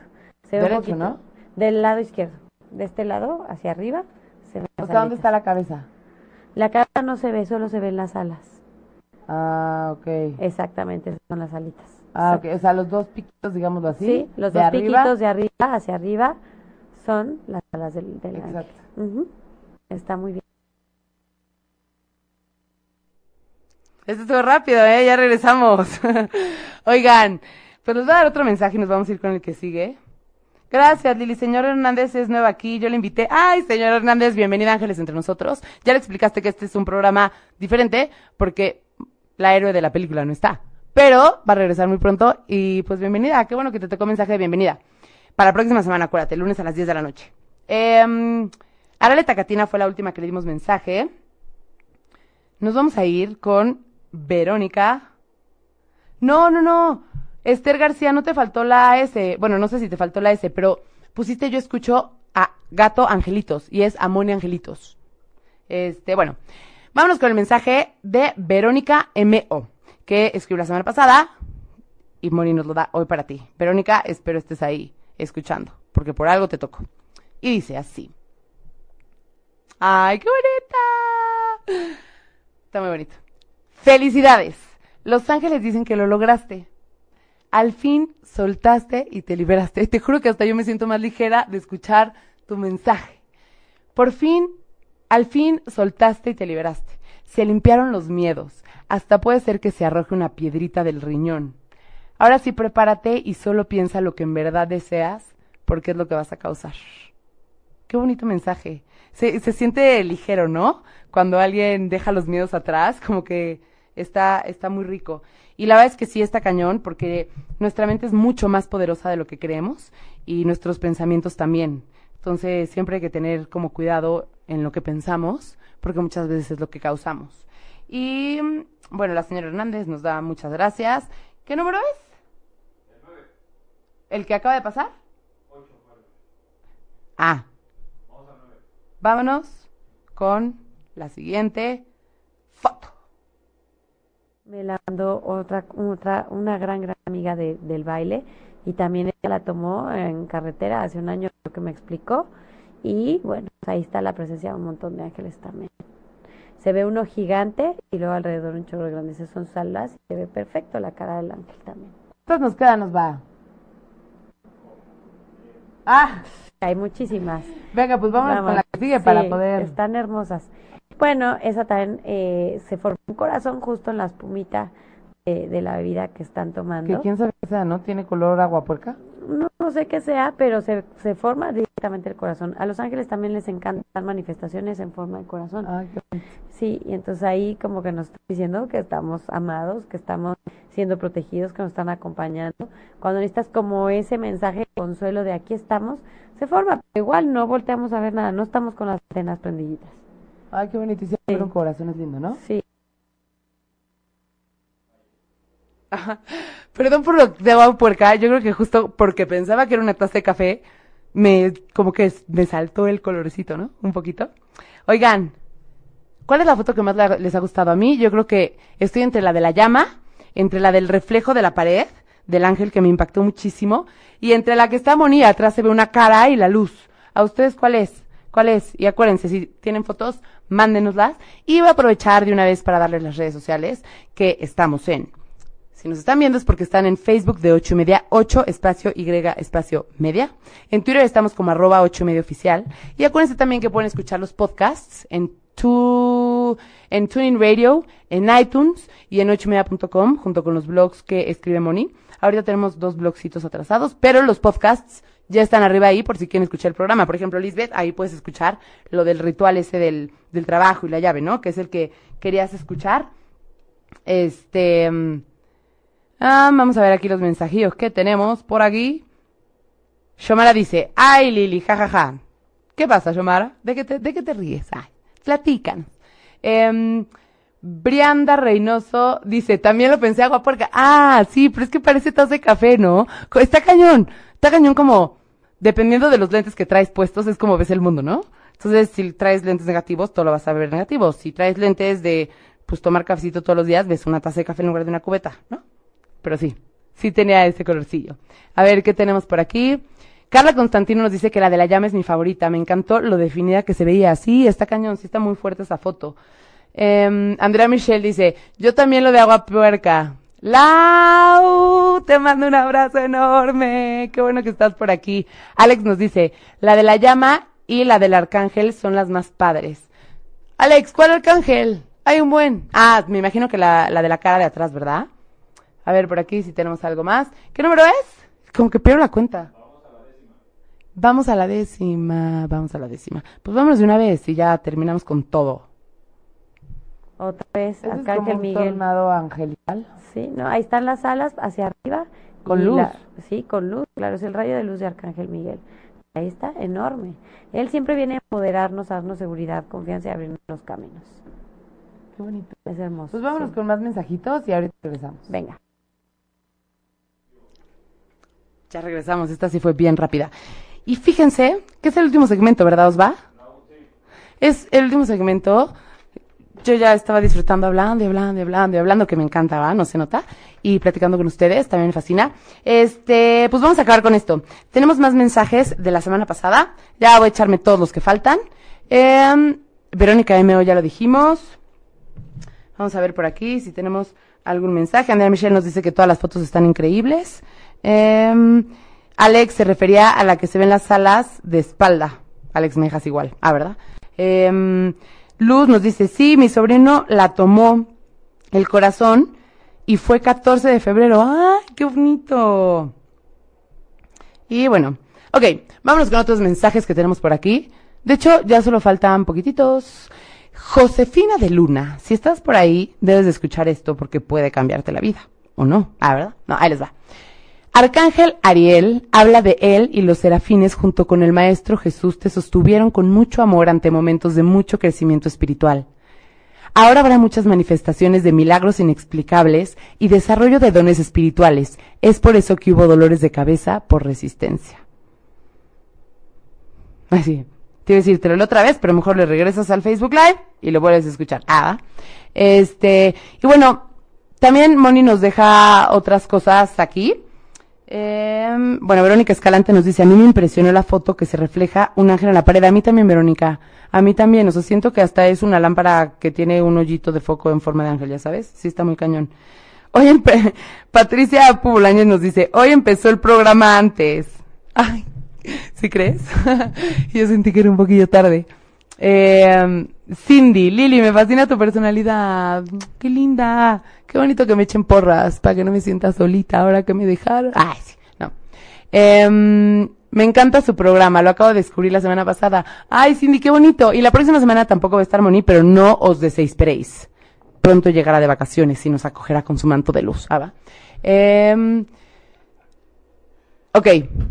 [SPEAKER 3] Se ve Derecho, ¿no?
[SPEAKER 2] Del lado izquierdo. De este lado, hacia arriba,
[SPEAKER 3] se ve O sea, ¿dónde está la cabeza?
[SPEAKER 2] La cabeza no se ve, solo se ven las alas.
[SPEAKER 3] Ah, ok.
[SPEAKER 2] Exactamente, son las alitas.
[SPEAKER 3] Ah, ok. O sea, los dos piquitos, digámoslo así.
[SPEAKER 2] Sí, los dos piquitos de arriba hacia arriba son las alas del, del Exacto. Está muy bien.
[SPEAKER 3] Esto estuvo rápido, ¿eh? Ya regresamos. Oigan, pues les voy a dar otro mensaje y nos vamos a ir con el que sigue. Gracias, Lili. Señor Hernández es nuevo aquí. Yo le invité. Ay, señor Hernández, bienvenida Ángeles entre nosotros. Ya le explicaste que este es un programa diferente porque la héroe de la película no está. Pero va a regresar muy pronto y pues bienvenida. Qué bueno que te tocó mensaje de bienvenida. Para la próxima semana, acuérdate, lunes a las 10 de la noche. Eh, Arale Tacatina fue la última que le dimos mensaje. Nos vamos a ir con Verónica. No, no, no. Esther García, no te faltó la S. Bueno, no sé si te faltó la S, pero pusiste yo escucho a Gato Angelitos y es Amonia Angelitos. Este, bueno, vámonos con el mensaje de Verónica M.O., que escribió la semana pasada y Moni nos lo da hoy para ti. Verónica, espero estés ahí escuchando, porque por algo te tocó. Y dice así. ¡Ay, qué bonita! Está muy bonito. Felicidades. Los ángeles dicen que lo lograste. Al fin soltaste y te liberaste. Te juro que hasta yo me siento más ligera de escuchar tu mensaje. Por fin, al fin soltaste y te liberaste. Se limpiaron los miedos. Hasta puede ser que se arroje una piedrita del riñón. Ahora sí prepárate y solo piensa lo que en verdad deseas, porque es lo que vas a causar. Qué bonito mensaje. Se, se siente ligero, ¿no? Cuando alguien deja los miedos atrás, como que está, está muy rico. Y la verdad es que sí está cañón, porque nuestra mente es mucho más poderosa de lo que creemos y nuestros pensamientos también. Entonces siempre hay que tener como cuidado en lo que pensamos, porque muchas veces es lo que causamos. Y bueno, la señora Hernández nos da muchas gracias. ¿Qué número es? ¿El que acaba de pasar? Ah. Vámonos con la siguiente foto.
[SPEAKER 2] Me la mandó otra, otra, una gran, gran amiga de, del baile y también ella la tomó en carretera hace un año que me explicó y bueno, pues ahí está la presencia de un montón de ángeles también. Se ve uno gigante y luego alrededor un chorro grande, esas son salas y se ve perfecto la cara del ángel también.
[SPEAKER 3] ¿Cuántas nos queda? Nos va. Ah,
[SPEAKER 2] Hay muchísimas.
[SPEAKER 3] venga, pues vámonos
[SPEAKER 2] Vamos.
[SPEAKER 3] con la que sigue para poder.
[SPEAKER 2] Están hermosas. Bueno, esa también eh, se forma un corazón justo en la espumita de, de la bebida que están
[SPEAKER 3] Que
[SPEAKER 2] tomando.
[SPEAKER 3] quién sabe qué sea, ¿no? ¿Tiene color agua puerca?
[SPEAKER 2] No, no sé qué sea, pero se, se forma directamente el corazón. A los ángeles también les encantan manifestaciones en forma de corazón.
[SPEAKER 3] Ay, qué bonito.
[SPEAKER 2] Sí, y entonces ahí como que nos está diciendo que estamos amados, que estamos siendo protegidos, que nos están acompañando. Cuando necesitas como ese mensaje de consuelo de aquí estamos, se forma. Pero igual no volteamos a ver nada, no estamos con las antenas prendiditas.
[SPEAKER 3] Ay, qué bonito. Y sí,
[SPEAKER 2] Sí.
[SPEAKER 3] un corazón es lindo, ¿no?
[SPEAKER 2] Sí.
[SPEAKER 3] Ajá. Perdón por lo de agua puerca. Yo creo que justo porque pensaba que era una taza de café, me, como que me saltó el colorcito, ¿no? Un poquito. Oigan, ¿cuál es la foto que más les ha gustado a mí? Yo creo que estoy entre la de la llama, entre la del reflejo de la pared, del ángel que me impactó muchísimo, y entre la que está Moni, atrás se ve una cara y la luz. ¿A ustedes cuál es? ¿Cuál es? Y acuérdense, si tienen fotos, mándenoslas. Y voy a aprovechar de una vez para darles las redes sociales que estamos en. Si nos están viendo es porque están en Facebook de 8 y media, 8 espacio Y espacio media. En Twitter estamos como arroba 8 y media oficial. Y acuérdense también que pueden escuchar los podcasts en tu, en Tuning Radio, en iTunes y en 8 media.com junto con los blogs que escribe Moni. Ahorita tenemos dos blogcitos atrasados, pero los podcasts ya están arriba ahí por si quieren escuchar el programa. Por ejemplo, Lisbeth, ahí puedes escuchar lo del ritual ese del, del trabajo y la llave, ¿no? Que es el que querías escuchar. Este, mm, Ah, vamos a ver aquí los mensajillos que tenemos por aquí. Shomara dice, ay Lili, jajaja. ¿Qué pasa, Shomara? ¿De qué te, de qué te ríes? Ay, platican. Em, Brianda Reynoso dice, también lo pensé agua puerca. Ah, sí, pero es que parece taza de café, ¿no? Está cañón. Está cañón como, dependiendo de los lentes que traes puestos, es como ves el mundo, ¿no? Entonces, si traes lentes negativos, todo lo vas a ver negativo. Si traes lentes de, pues, tomar cafecito todos los días, ves una taza de café en lugar de una cubeta, ¿no? Pero sí, sí tenía ese colorcillo. A ver, ¿qué tenemos por aquí? Carla Constantino nos dice que la de la llama es mi favorita. Me encantó lo definida que se veía. Sí, está cañón, sí está muy fuerte esa foto. Em, Andrea Michelle dice, yo también lo de agua puerca. Lau, te mando un abrazo enorme. Qué bueno que estás por aquí. Alex nos dice, la de la llama y la del arcángel son las más padres. Alex, ¿cuál arcángel? Hay un buen. Ah, me imagino que la, la de la cara de atrás, ¿verdad? A ver, por aquí si tenemos algo más. ¿Qué número es? Como que pierdo la cuenta. Vamos a la décima, vamos a la décima. Pues vámonos de una vez y ya terminamos con todo.
[SPEAKER 2] Otra vez,
[SPEAKER 3] Ese es
[SPEAKER 2] Arcángel
[SPEAKER 3] como un
[SPEAKER 2] Miguel.
[SPEAKER 3] tornado angelical.
[SPEAKER 2] Sí, no, ahí están las alas hacia arriba.
[SPEAKER 3] Con luz.
[SPEAKER 2] la- sí, con luz, claro, es el rayo de luz de Arcángel Miguel. Ahí está, enorme. Él siempre viene a moderarnos, a darnos seguridad, confianza y abrirnos los caminos.
[SPEAKER 3] Qué bonito.
[SPEAKER 2] Es hermoso.
[SPEAKER 3] Pues vámonos
[SPEAKER 2] sí.
[SPEAKER 3] con más mensajitos y ahorita regresamos.
[SPEAKER 2] Venga.
[SPEAKER 3] Ya regresamos, esta sí fue bien rápida. Y fíjense que es el último segmento, ¿verdad, Osva? Es el último segmento. Yo ya estaba disfrutando hablando y hablando y hablando y hablando, que me encanta, ¿va? No se nota. Y platicando con ustedes, también me fascina. Este, pues vamos a acabar con esto. Tenemos más mensajes de la semana pasada. Ya voy a echarme todos los que faltan. Em, Verónica M.O. ya lo dijimos. Vamos a ver por aquí si tenemos algún mensaje. Andrea Michelle nos dice que todas las fotos están increíbles. Em, Alex se refería a la que se ven las alas de espalda. Alex Mejas igual. Ah, ¿verdad? Em, Luz nos dice, sí, mi sobrino la tomó el corazón y fue 14 de febrero. ¡Ay, qué bonito! Y bueno, ok, vámonos con otros mensajes que tenemos por aquí. De hecho, ya solo faltan poquititos. Josefina de Luna, si estás por ahí, debes de escuchar esto porque puede cambiarte la vida. ¿O no? Ah, ¿verdad? No, ahí les va. Arcángel Ariel habla de él y los serafines junto con el Maestro Jesús te sostuvieron con mucho amor ante momentos de mucho crecimiento espiritual. Ahora habrá muchas manifestaciones de milagros inexplicables y desarrollo de dones espirituales. Es por eso que hubo dolores de cabeza por resistencia. Así. Te iba a decir, te lo leo otra vez, pero mejor le regresas al Facebook Live y lo vuelves a escuchar. Ah, este, y bueno, también Moni nos deja otras cosas aquí. Em, bueno, Verónica Escalante nos dice, a mí me impresionó la foto que se refleja un ángel en la pared. A mí también, Verónica. A mí también. O sea, siento que hasta es una lámpara que tiene un hoyito de foco en forma de ángel, ¿ya sabes? Sí, está muy cañón. Hoy Patricia Pubulañez nos dice, hoy empezó el programa antes. Ay, ¿sí crees? Yo sentí que era un poquillo tarde. Eh, Cindy, Lili, me fascina tu personalidad. Qué linda. Qué bonito que me echen porras para que no me sienta solita ahora que me dejaron. Ay, sí, no. Em, me encanta su programa, lo acabo de descubrir la semana pasada. Ay, Cindy, qué bonito. Y la próxima semana tampoco va a estar Moni, pero no os desesperéis. Pronto llegará de vacaciones y nos acogerá con su manto de luz. Ah, va. Em, ok,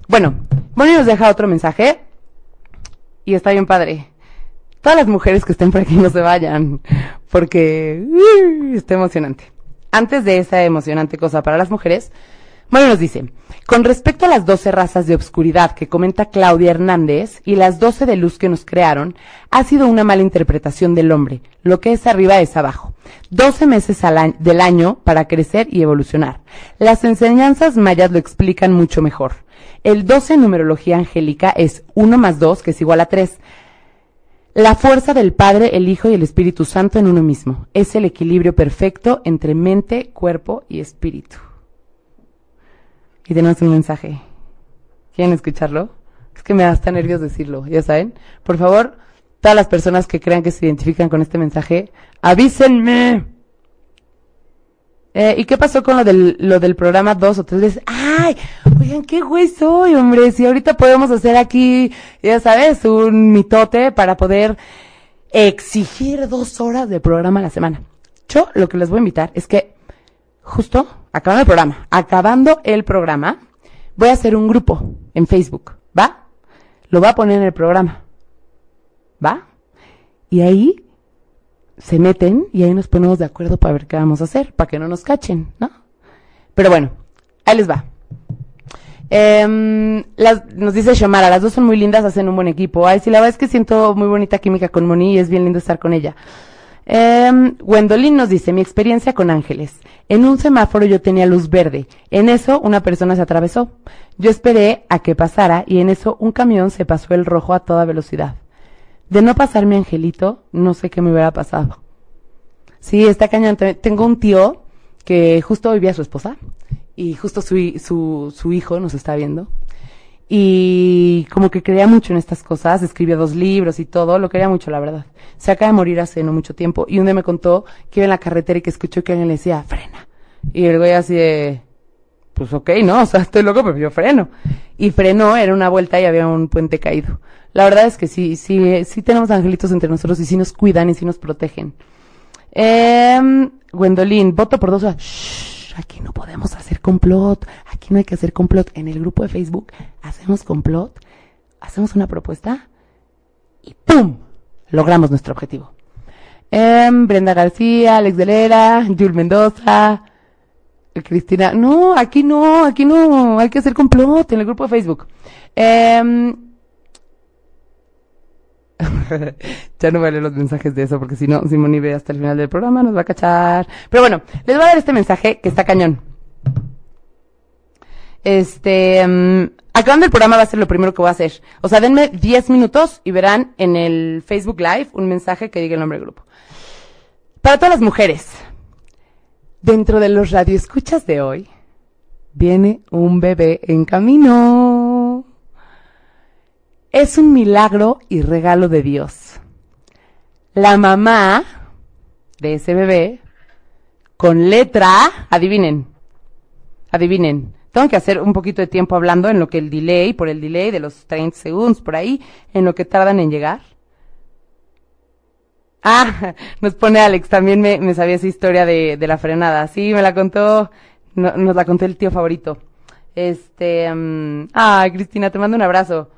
[SPEAKER 3] bueno, Moni nos deja otro mensaje. Y está bien padre. Todas las mujeres que estén por aquí no se vayan, porque uh, está emocionante. Antes de esa emocionante cosa para las mujeres, bueno, nos dice, con respecto a las 12 razas de obscuridad que comenta Claudia Hernández y las 12 de luz que nos crearon, ha sido una mala interpretación del hombre. Lo que es arriba es abajo. 12 meses al año- del año para crecer y evolucionar. Las enseñanzas mayas lo explican mucho mejor. El 12 en numerología angélica es 1 más 2, que es igual a 3. La fuerza del Padre, el Hijo y el Espíritu Santo en uno mismo. Es el equilibrio perfecto entre mente, cuerpo y espíritu. Y tenemos un mensaje. ¿Quieren escucharlo? Es que me da hasta nervios decirlo, ya saben. Por favor, todas las personas que crean que se identifican con este mensaje, avísenme. Eh, ¿Y qué pasó con lo del, lo del programa dos o tres veces? ¡Ay! Oigan, qué güey soy, hombre. Si ahorita podemos hacer aquí, ya sabes, un mitote para poder exigir dos horas de programa a la semana. Yo lo que les voy a invitar es que justo acabando el programa, acabando el programa, voy a hacer un grupo en Facebook, ¿va? Lo voy a poner en el programa, ¿va? Y ahí se meten y ahí nos ponemos de acuerdo para ver qué vamos a hacer, para que no nos cachen, ¿no? Pero bueno, ahí les va. Em, las, nos dice Shomara, las dos son muy lindas, hacen un buen equipo. Ay, sí, la verdad es que siento muy bonita química con Moni y es bien lindo estar con ella. Eh, Gwendolyn nos dice, mi experiencia con ángeles. En un semáforo yo tenía luz verde. En eso una persona se atravesó. Yo esperé a que pasara y en eso un camión se pasó el rojo a toda velocidad. De no pasar mi angelito, no sé qué me hubiera pasado. Sí, está cañón. Te- Tengo un tío que justo hoy vi a su esposa y justo su, su, su hijo nos está viendo. Y como que creía mucho en estas cosas, escribió dos libros y todo, lo quería mucho, la verdad. Se acaba de morir hace no mucho tiempo y un día me contó que iba en la carretera y que escuchó que alguien le decía, frena. Y el güey así de, pues ok, no, o sea, estoy loco, pero yo freno. Y frenó, era una vuelta y había un puente caído. La verdad es que sí, sí, sí tenemos angelitos entre nosotros y sí nos cuidan y sí nos protegen. Eh, Gwendolyn, voto por dos. Shh, aquí no podemos hacer complot. Aquí no hay que hacer complot. En el grupo de Facebook hacemos complot, hacemos una propuesta y ¡pum! Logramos nuestro objetivo. Eh, Brenda García, Alex Delera, Jul Mendoza, Cristina. No, aquí no, aquí no. Hay que hacer complot en el grupo de Facebook. Eh, ya no voy a leer los mensajes de eso porque si no, Simón ve hasta el final del programa, nos va a cachar. Pero bueno, les voy a dar este mensaje que está cañón. Este, um, acabando el programa va a ser lo primero que voy a hacer. O sea, denme 10 minutos y verán en el Facebook Live un mensaje que diga el nombre del grupo. Para todas las mujeres, dentro de los radioescuchas de hoy, viene un bebé en camino. Es un milagro y regalo de Dios. La mamá de ese bebé, con letra, adivinen, adivinen, tengo que hacer un poquito de tiempo hablando en lo que el delay, por el delay de los 30 segundos por ahí, en lo que tardan en llegar. Ah, nos pone Alex, también me, sabía esa historia de, la frenada. Sí, me la contó, no, nos la contó el tío favorito. Este, um, ah, Cristina, te mando un abrazo.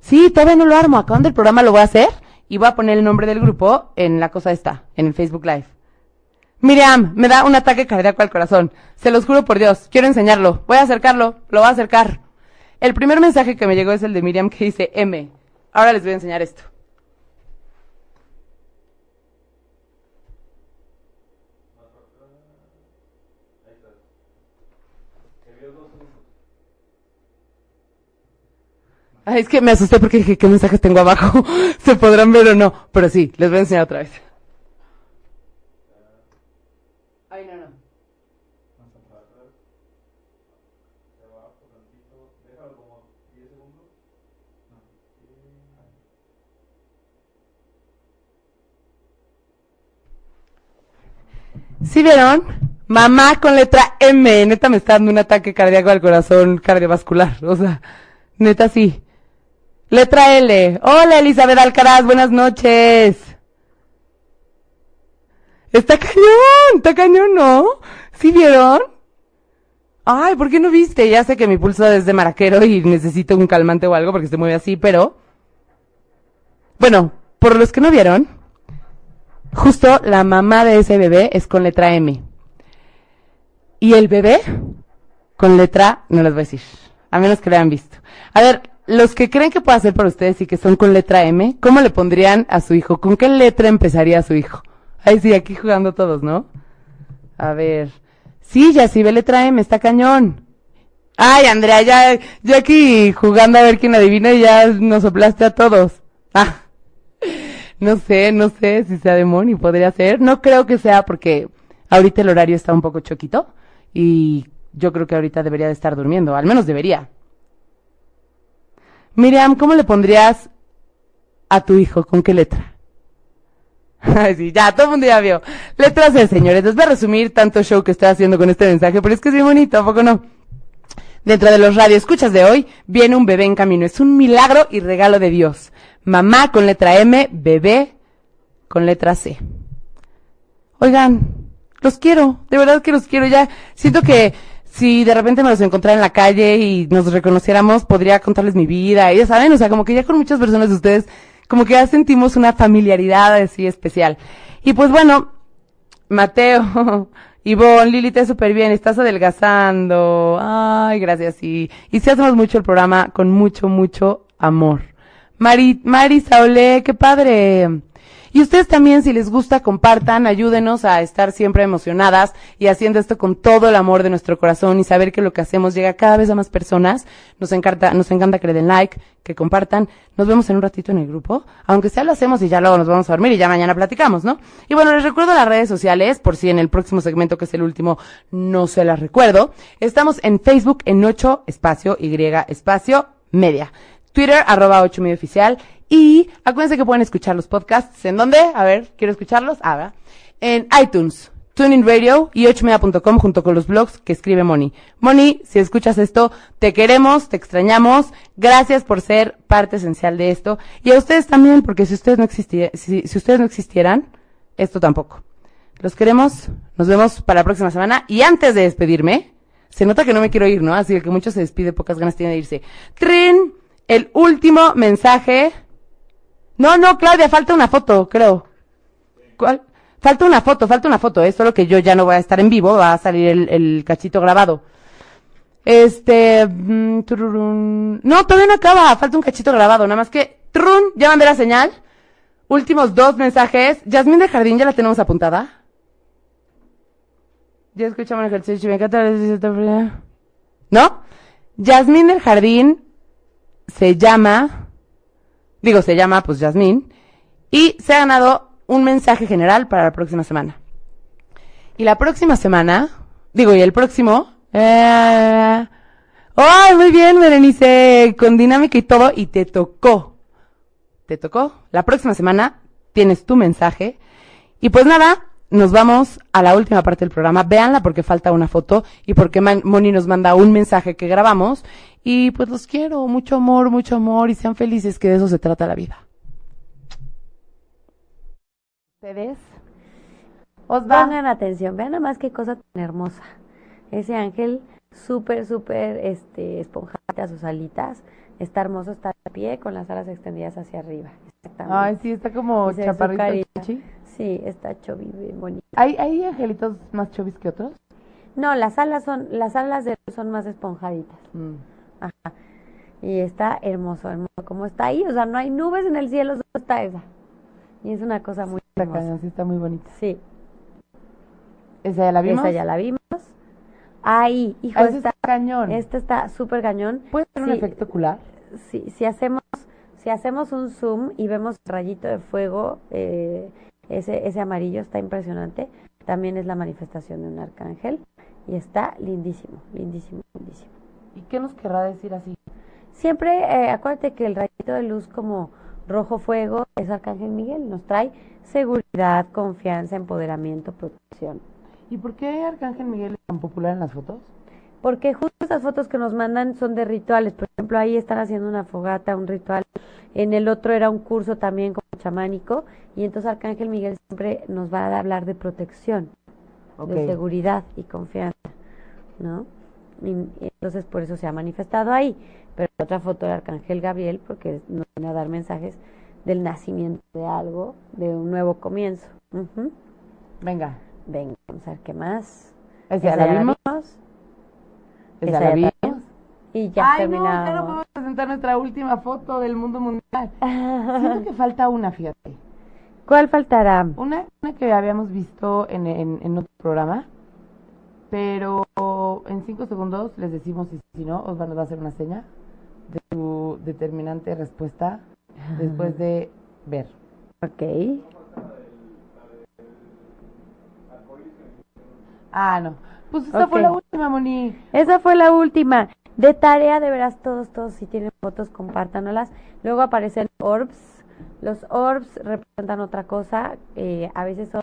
[SPEAKER 3] Sí, todavía no lo armo. Acabando el programa lo voy a hacer y voy a poner el nombre del grupo en la cosa esta, en el Facebook Live. Miriam, me da un ataque cardíaco al corazón. Se los juro por Dios. Quiero enseñarlo. Voy a acercarlo. Lo voy a acercar. El primer mensaje que me llegó es el de Miriam que dice M. Ahora les voy a enseñar esto. Ay, es que me asusté porque dije, ¿qué mensajes tengo abajo? ¿Se podrán ver o no? Pero sí, les voy a enseñar otra vez. Ay, no, no. ¿Sí vieron? Mamá con letra M. Neta me está dando un ataque cardíaco al corazón cardiovascular. O sea, neta sí. Letra L. Hola Elizabeth Alcaraz, buenas noches. Está cañón, está cañón, ¿no? ¿Sí vieron? Ay, ¿por qué no viste? Ya sé que mi pulso es de maraquero y necesito un calmante o algo porque se mueve así, pero... Bueno, por los que no vieron, justo la mamá de ese bebé es con letra M. Y el bebé con letra, no les voy a decir, a menos que lo hayan visto. A ver, los que creen que puede hacer para ustedes y que son con letra M, ¿cómo le pondrían a su hijo? ¿Con qué letra empezaría su hijo? Ay, sí, aquí jugando todos, ¿no? A ver. Sí, ya sí ve letra M, está cañón. Ay, Andrea, ya, ya aquí jugando a ver quién adivina y ya nos soplaste a todos. Ah. No sé, no sé si sea demonio, podría ser. No creo que sea porque ahorita el horario está un poco choquito y yo creo que ahorita debería de estar durmiendo, al menos debería. Miriam, ¿cómo le pondrías a tu hijo? ¿Con qué letra? Ay, sí, ya, todo el mundo ya vio. Letras C, señores. Les voy a resumir tanto show que estoy haciendo con este mensaje, pero es que es muy bonito, ¿a poco no? Dentro de los radioescuchas de hoy, viene un bebé en camino. Es un milagro y regalo de Dios. Mamá con letra M, bebé con letra C. Oigan, los quiero, de verdad que los quiero ya. Siento que si de repente me los encontrara en la calle y nos reconociéramos, podría contarles mi vida. Y ya saben, o sea, como que ya con muchas personas de ustedes, como que ya sentimos una familiaridad así especial. Y pues bueno, Mateo, Ivonne, Lili, te súper bien, estás adelgazando. Ay, gracias. Y, y si hacemos mucho el programa con mucho, mucho amor. Mari, Mari Saulé, qué padre. Y ustedes también, si les gusta, compartan, ayúdenos a estar siempre emocionadas y haciendo esto con todo el amor de nuestro corazón y saber que lo que hacemos llega cada vez a más personas. Nos encanta, nos encanta que le den like, que compartan. Nos vemos en un ratito en el grupo, aunque sea lo hacemos y ya luego nos vamos a dormir y ya mañana platicamos, ¿no? Y bueno, les recuerdo las redes sociales, por si en el próximo segmento, que es el último, no se las recuerdo. Estamos en Facebook en 8 espacio Y espacio media. Twitter, arroba 8 medio oficial. Y acuérdense que pueden escuchar los podcasts. ¿En dónde? A ver, quiero escucharlos. Ah. En iTunes. Tuning Radio y 8media.com junto con los blogs que escribe Moni. Moni, si escuchas esto, te queremos, te extrañamos. Gracias por ser parte esencial de esto. Y a ustedes también, porque si ustedes no existieran, si, si ustedes no existieran, esto tampoco. Los queremos. Nos vemos para la próxima semana. Y antes de despedirme, se nota que no me quiero ir, ¿no? Así que mucho se despide, pocas ganas tiene de irse. Trin, el último mensaje. No, no, Claudia, falta una foto, creo. ¿Cuál? Falta una foto, falta una foto, es solo que yo ya no voy a estar en vivo, va a salir el, cachito grabado. Este, mm, no, todavía no acaba, falta un cachito grabado, nada más que, trun, ya mandé la señal. Últimos dos mensajes. Yasmín de Jardín, ¿ya la tenemos apuntada? Ya escuchamos el ejercicio, ¿No? Yasmín del Jardín se llama, digo, se llama pues Yasmín, y se ha ganado un mensaje general para la próxima semana. Y la próxima semana, digo, y el próximo, eh, ¡ay, muy bien, Berenice! Con dinámica y todo, y te tocó. Te tocó. La próxima semana tienes tu mensaje. Y pues nada, nos vamos a la última parte del programa. Véanla porque falta una foto y porque Moni nos manda un mensaje que grabamos. Y pues los quiero, mucho amor, mucho amor y sean felices, que de eso se trata la vida. ¿Ustedes? Osva.
[SPEAKER 2] Pongan atención, vean nada más qué cosa tan hermosa. Ese ángel súper, súper este, esponjadita sus alitas. Está hermoso, está de pie con las alas extendidas hacia arriba. Exactamente.
[SPEAKER 3] Ay, sí, está como chaparrito.
[SPEAKER 2] Sí, está chovi, bien bonito.
[SPEAKER 3] ¿Hay, ¿Hay angelitos más chovis que otros?
[SPEAKER 2] No, las alas son, las alas de son más esponjaditas.
[SPEAKER 3] Mm.
[SPEAKER 2] Ajá. Y está hermoso, hermoso. Como está ahí, o sea, no hay nubes en el cielo, solo está esa. Y es una cosa muy
[SPEAKER 3] Está
[SPEAKER 2] hermosa.
[SPEAKER 3] sí está muy bonita.
[SPEAKER 2] Sí,
[SPEAKER 3] ¿Esa ya la vimos?
[SPEAKER 2] esa ya la vimos. Ahí, hijo,
[SPEAKER 3] Ah,
[SPEAKER 2] está,
[SPEAKER 3] está cañón.
[SPEAKER 2] este está súper cañón.
[SPEAKER 3] ¿Puede ser un
[SPEAKER 2] Sí,
[SPEAKER 3] efecto ocular?
[SPEAKER 2] si, si hacemos si hacemos un zoom y vemos el rayito de fuego, eh, ese, ese amarillo está impresionante. También es la manifestación de un arcángel y está lindísimo, lindísimo, lindísimo.
[SPEAKER 3] ¿Y qué nos querrá decir así?
[SPEAKER 2] Siempre eh, acuérdate que el rayito de luz como rojo fuego es Arcángel Miguel, nos trae seguridad, confianza, empoderamiento, protección.
[SPEAKER 3] ¿Y por qué Arcángel Miguel es tan popular en las fotos?
[SPEAKER 2] Porque justo esas fotos que nos mandan son de rituales. Por ejemplo, ahí están haciendo una fogata, un ritual. En el otro era un curso también como chamánico. Y entonces Arcángel Miguel siempre nos va a hablar de protección, de seguridad y confianza, ¿no? Entonces por eso se ha manifestado ahí. Pero otra foto de Arcángel Gabriel, porque nos viene a dar mensajes del nacimiento de algo, de un nuevo comienzo.
[SPEAKER 3] Venga.
[SPEAKER 2] Venga, vamos a ver qué más.
[SPEAKER 3] ¿Esa ya
[SPEAKER 2] Esa
[SPEAKER 3] la vimos? ¿Esa la vimos?
[SPEAKER 2] Y ya
[SPEAKER 3] Ay, no,
[SPEAKER 2] terminamos.
[SPEAKER 3] ya no podemos presentar nuestra última foto del mundo mundial. Siento que falta una, fíjate.
[SPEAKER 2] ¿Cuál faltará?
[SPEAKER 3] Una, una que habíamos visto en, en, en otro programa, pero en cinco segundos les decimos si, si no, os van a hacer una seña de su determinante respuesta después de ver.
[SPEAKER 2] Ok.
[SPEAKER 3] Ah, no. Pues esta fue la última, Moni.
[SPEAKER 2] Esa fue la última. De tarea, de veras, todos, todos, si tienen fotos, compártanoslas. Luego aparecen orbs. Los orbs representan otra cosa. eh, a veces son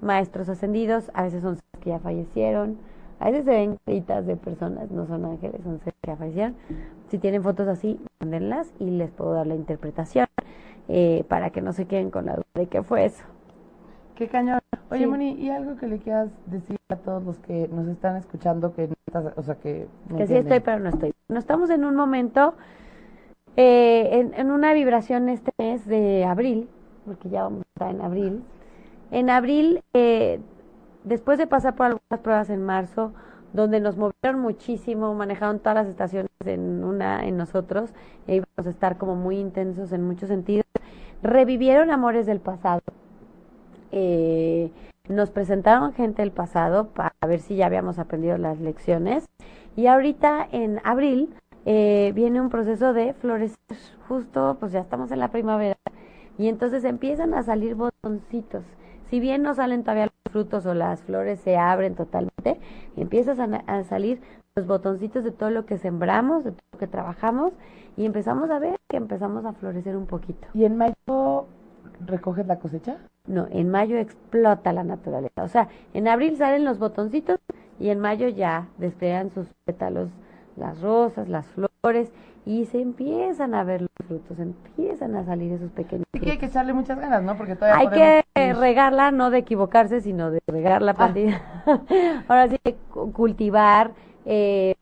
[SPEAKER 2] maestros ascendidos, a veces son que ya fallecieron. A veces se ven caritas de personas, no son ángeles, son seres que ya fallecieron. Si tienen fotos así, mándenlas y les puedo dar la interpretación eh, para que no se queden con la duda de qué fue eso.
[SPEAKER 3] Qué cañón. Oye,
[SPEAKER 2] Sí.
[SPEAKER 3] Moni, ¿y algo que le quieras decir a todos los que nos están escuchando que no estás, o sea, que no
[SPEAKER 2] que sí estoy, pero no estoy. No estamos en un momento, eh, en, en una vibración este mes de abril, porque ya vamos a estar en abril. En abril, eh, después de pasar por algunas pruebas en marzo, donde nos movieron muchísimo, manejaron todas las estaciones en una en nosotros, e íbamos a estar como muy intensos en muchos sentidos, revivieron amores del pasado. Eh, nos presentaron gente del pasado para ver si ya habíamos aprendido las lecciones. Y ahorita en abril eh, viene un proceso de florecer. Justo, pues ya estamos en la primavera. Y entonces empiezan a salir botoncitos. Si bien no salen todavía los frutos o las flores se abren totalmente, empiezan a, na- a salir los botoncitos de todo lo que sembramos, de todo lo que trabajamos, y empezamos a ver que empezamos a florecer un poquito.
[SPEAKER 3] ¿Y en mayo recoges la cosecha?
[SPEAKER 2] No, en mayo explota la naturaleza. O sea, en abril salen los botoncitos y en mayo ya despliegan sus pétalos, las rosas, las flores y se empiezan a ver los frutos, empiezan a salir esos pequeños
[SPEAKER 3] Sí que hay
[SPEAKER 2] frutos.
[SPEAKER 3] que echarle muchas ganas, ¿no? Porque todavía
[SPEAKER 2] Hay
[SPEAKER 3] podemos-
[SPEAKER 2] que regarla, no de equivocarse, sino de regar la plantilla. Ahora sí, cultivar, eh,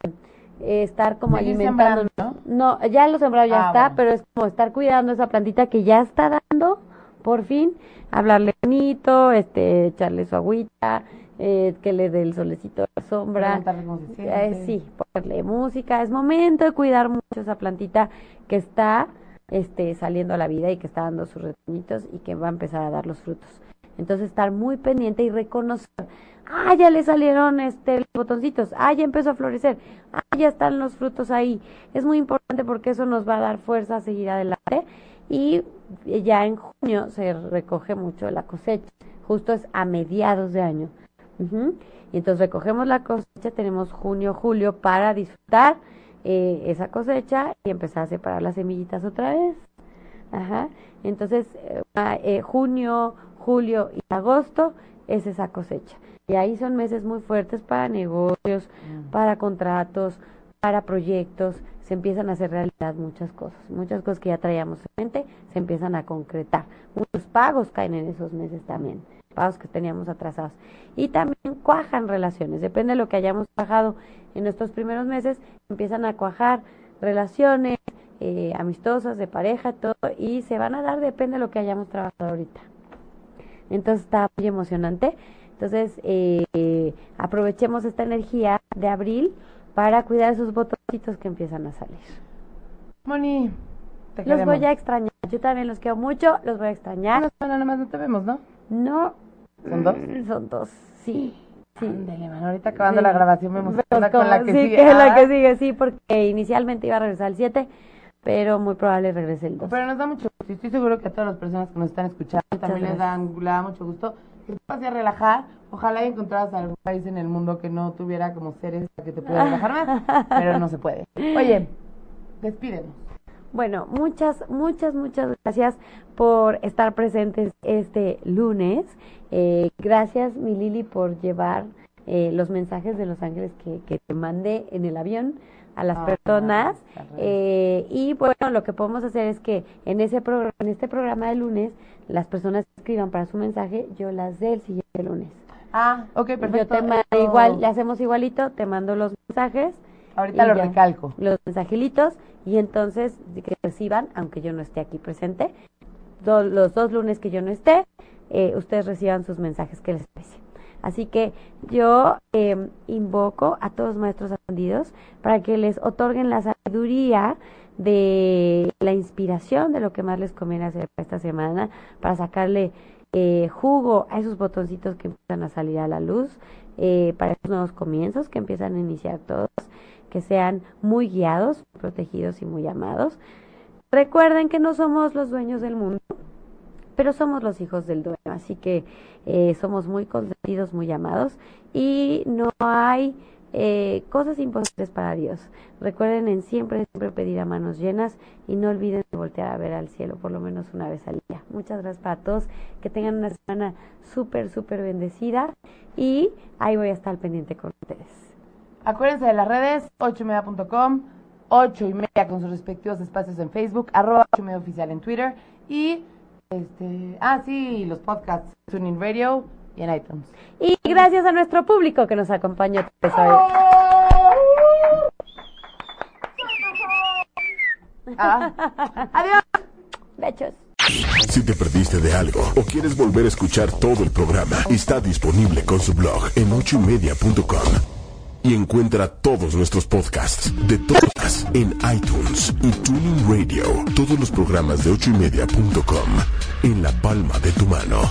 [SPEAKER 2] eh, estar como alimentando. No, ya lo sembrado ya
[SPEAKER 3] Ah,
[SPEAKER 2] está,
[SPEAKER 3] bueno.
[SPEAKER 2] pero es como estar cuidando esa plantita que ya está dando, por fin, hablarle bonito, este, echarle su agüita, eh, que le dé el solecito, sombra. Eh,
[SPEAKER 3] siente.
[SPEAKER 2] sí, ponerle música. Es momento de cuidar mucho esa plantita que está este, saliendo a la vida y que está dando sus retoñitos y que va a empezar a dar los frutos. Entonces, estar muy pendiente y reconocer. Ah, ya le salieron este, los botoncitos. Ah, ya empezó a florecer. Ah, ya están los frutos ahí. Es muy importante porque eso nos va a dar fuerza a seguir adelante. Y ya en junio se recoge mucho la cosecha. Justo es a mediados de año. Y entonces recogemos la cosecha, tenemos junio, julio para disfrutar eh, esa cosecha y empezar a separar las semillitas otra vez. Ajá. Entonces, eh, ah, eh, junio, julio y agosto es esa cosecha. Y ahí son meses muy fuertes para negocios, para contratos, para proyectos. Se empiezan a hacer realidad muchas cosas. Muchas cosas que ya traíamos en mente se empiezan a concretar. Muchos pagos caen en esos meses también. Pagos que teníamos atrasados. Y también cuajan relaciones. Depende de lo que hayamos trabajado en nuestros primeros meses, empiezan a cuajar relaciones eh, amistosas, de pareja, todo. Y se van a dar, depende de lo que hayamos trabajado ahorita. Entonces está muy emocionante. Entonces eh, aprovechemos esta energía de abril para cuidar esos botoncitos que empiezan a salir.
[SPEAKER 3] Moni, te
[SPEAKER 2] Los
[SPEAKER 3] queremos.
[SPEAKER 2] voy a extrañar. Yo también los quiero mucho, los voy a extrañar.
[SPEAKER 3] Una semana nomás no te vemos, ¿no?
[SPEAKER 2] No.
[SPEAKER 3] ¿Son dos?
[SPEAKER 2] mm, Son dos, sí. Sí.
[SPEAKER 3] Ándale, mano, ahorita acabando
[SPEAKER 2] Sí.
[SPEAKER 3] la grabación con la
[SPEAKER 2] cómo-
[SPEAKER 3] que
[SPEAKER 2] sí,
[SPEAKER 3] sigue.
[SPEAKER 2] que la
[SPEAKER 3] Ah,
[SPEAKER 2] que sigue, sí, porque inicialmente iba a regresar el 7, pero muy probable regrese el 2.
[SPEAKER 3] Pero nos da mucho gusto. y Estoy seguro que a todas las personas que nos están escuchando también les, dan, da mucho gusto. Que te ir a relajar. Ojalá encontraras algún país en el mundo que no tuviera como seres que te pueda relajar más. pero no se puede. Oye, despídenos.
[SPEAKER 2] Bueno, muchas, muchas, muchas gracias por estar presentes este lunes. Eh, gracias, mi Lili, por llevar eh, los mensajes de los ángeles que, que te mandé en el avión a las
[SPEAKER 3] Ah,
[SPEAKER 2] personas. Eh, y bueno, lo que podemos hacer es que en, ese en este programa de lunes, las personas escriban para su mensaje, yo las dé el siguiente lunes.
[SPEAKER 3] Ah, ok, perfecto.
[SPEAKER 2] Yo te mando igual, le hacemos igualito, te mando los mensajes
[SPEAKER 3] Ahorita lo
[SPEAKER 2] ya.
[SPEAKER 3] recalco.
[SPEAKER 2] los mensajilitos y entonces que reciban, aunque yo no esté aquí presente, do- los dos lunes que yo no esté, eh, ustedes reciban sus mensajes que les parece. Así que yo eh, invoco a todos los maestros ascendidos para que les otorguen la sabiduría de la inspiración de lo que más les conviene hacer esta semana, para sacarle eh, jugo a esos botoncitos que empiezan a salir a la luz, eh, para esos nuevos comienzos que empiezan a iniciar todos, que sean muy guiados, protegidos y muy amados. Recuerden que no somos los dueños del mundo, pero somos los hijos del dueño, así que eh, somos muy consentidos, muy amados y no hay eh, cosas imposibles para Dios. Recuerden en siempre, siempre pedir a manos llenas y no olviden de voltear a ver al cielo por lo menos una vez al día. Muchas gracias para todos, que tengan una semana súper, súper bendecida y ahí voy a estar pendiente con ustedes.
[SPEAKER 3] Acuérdense de las redes, 8ymedia.com, 8 y media con sus respectivos espacios en Facebook, arroba 8 y media oficial en Twitter y, este, ah, sí, los podcasts, Tuning Radio y en iTunes.
[SPEAKER 2] Y gracias a nuestro público que nos acompañó pues, hoy.
[SPEAKER 3] Ah, adiós.
[SPEAKER 2] Besos.
[SPEAKER 1] Si te perdiste de algo o quieres volver a escuchar todo el programa, está disponible con su blog en ochoymedia.com. Y encuentra todos nuestros podcasts de todas en iTunes y Tuning Radio. Todos los programas de ochoymedia.com en la palma de tu mano.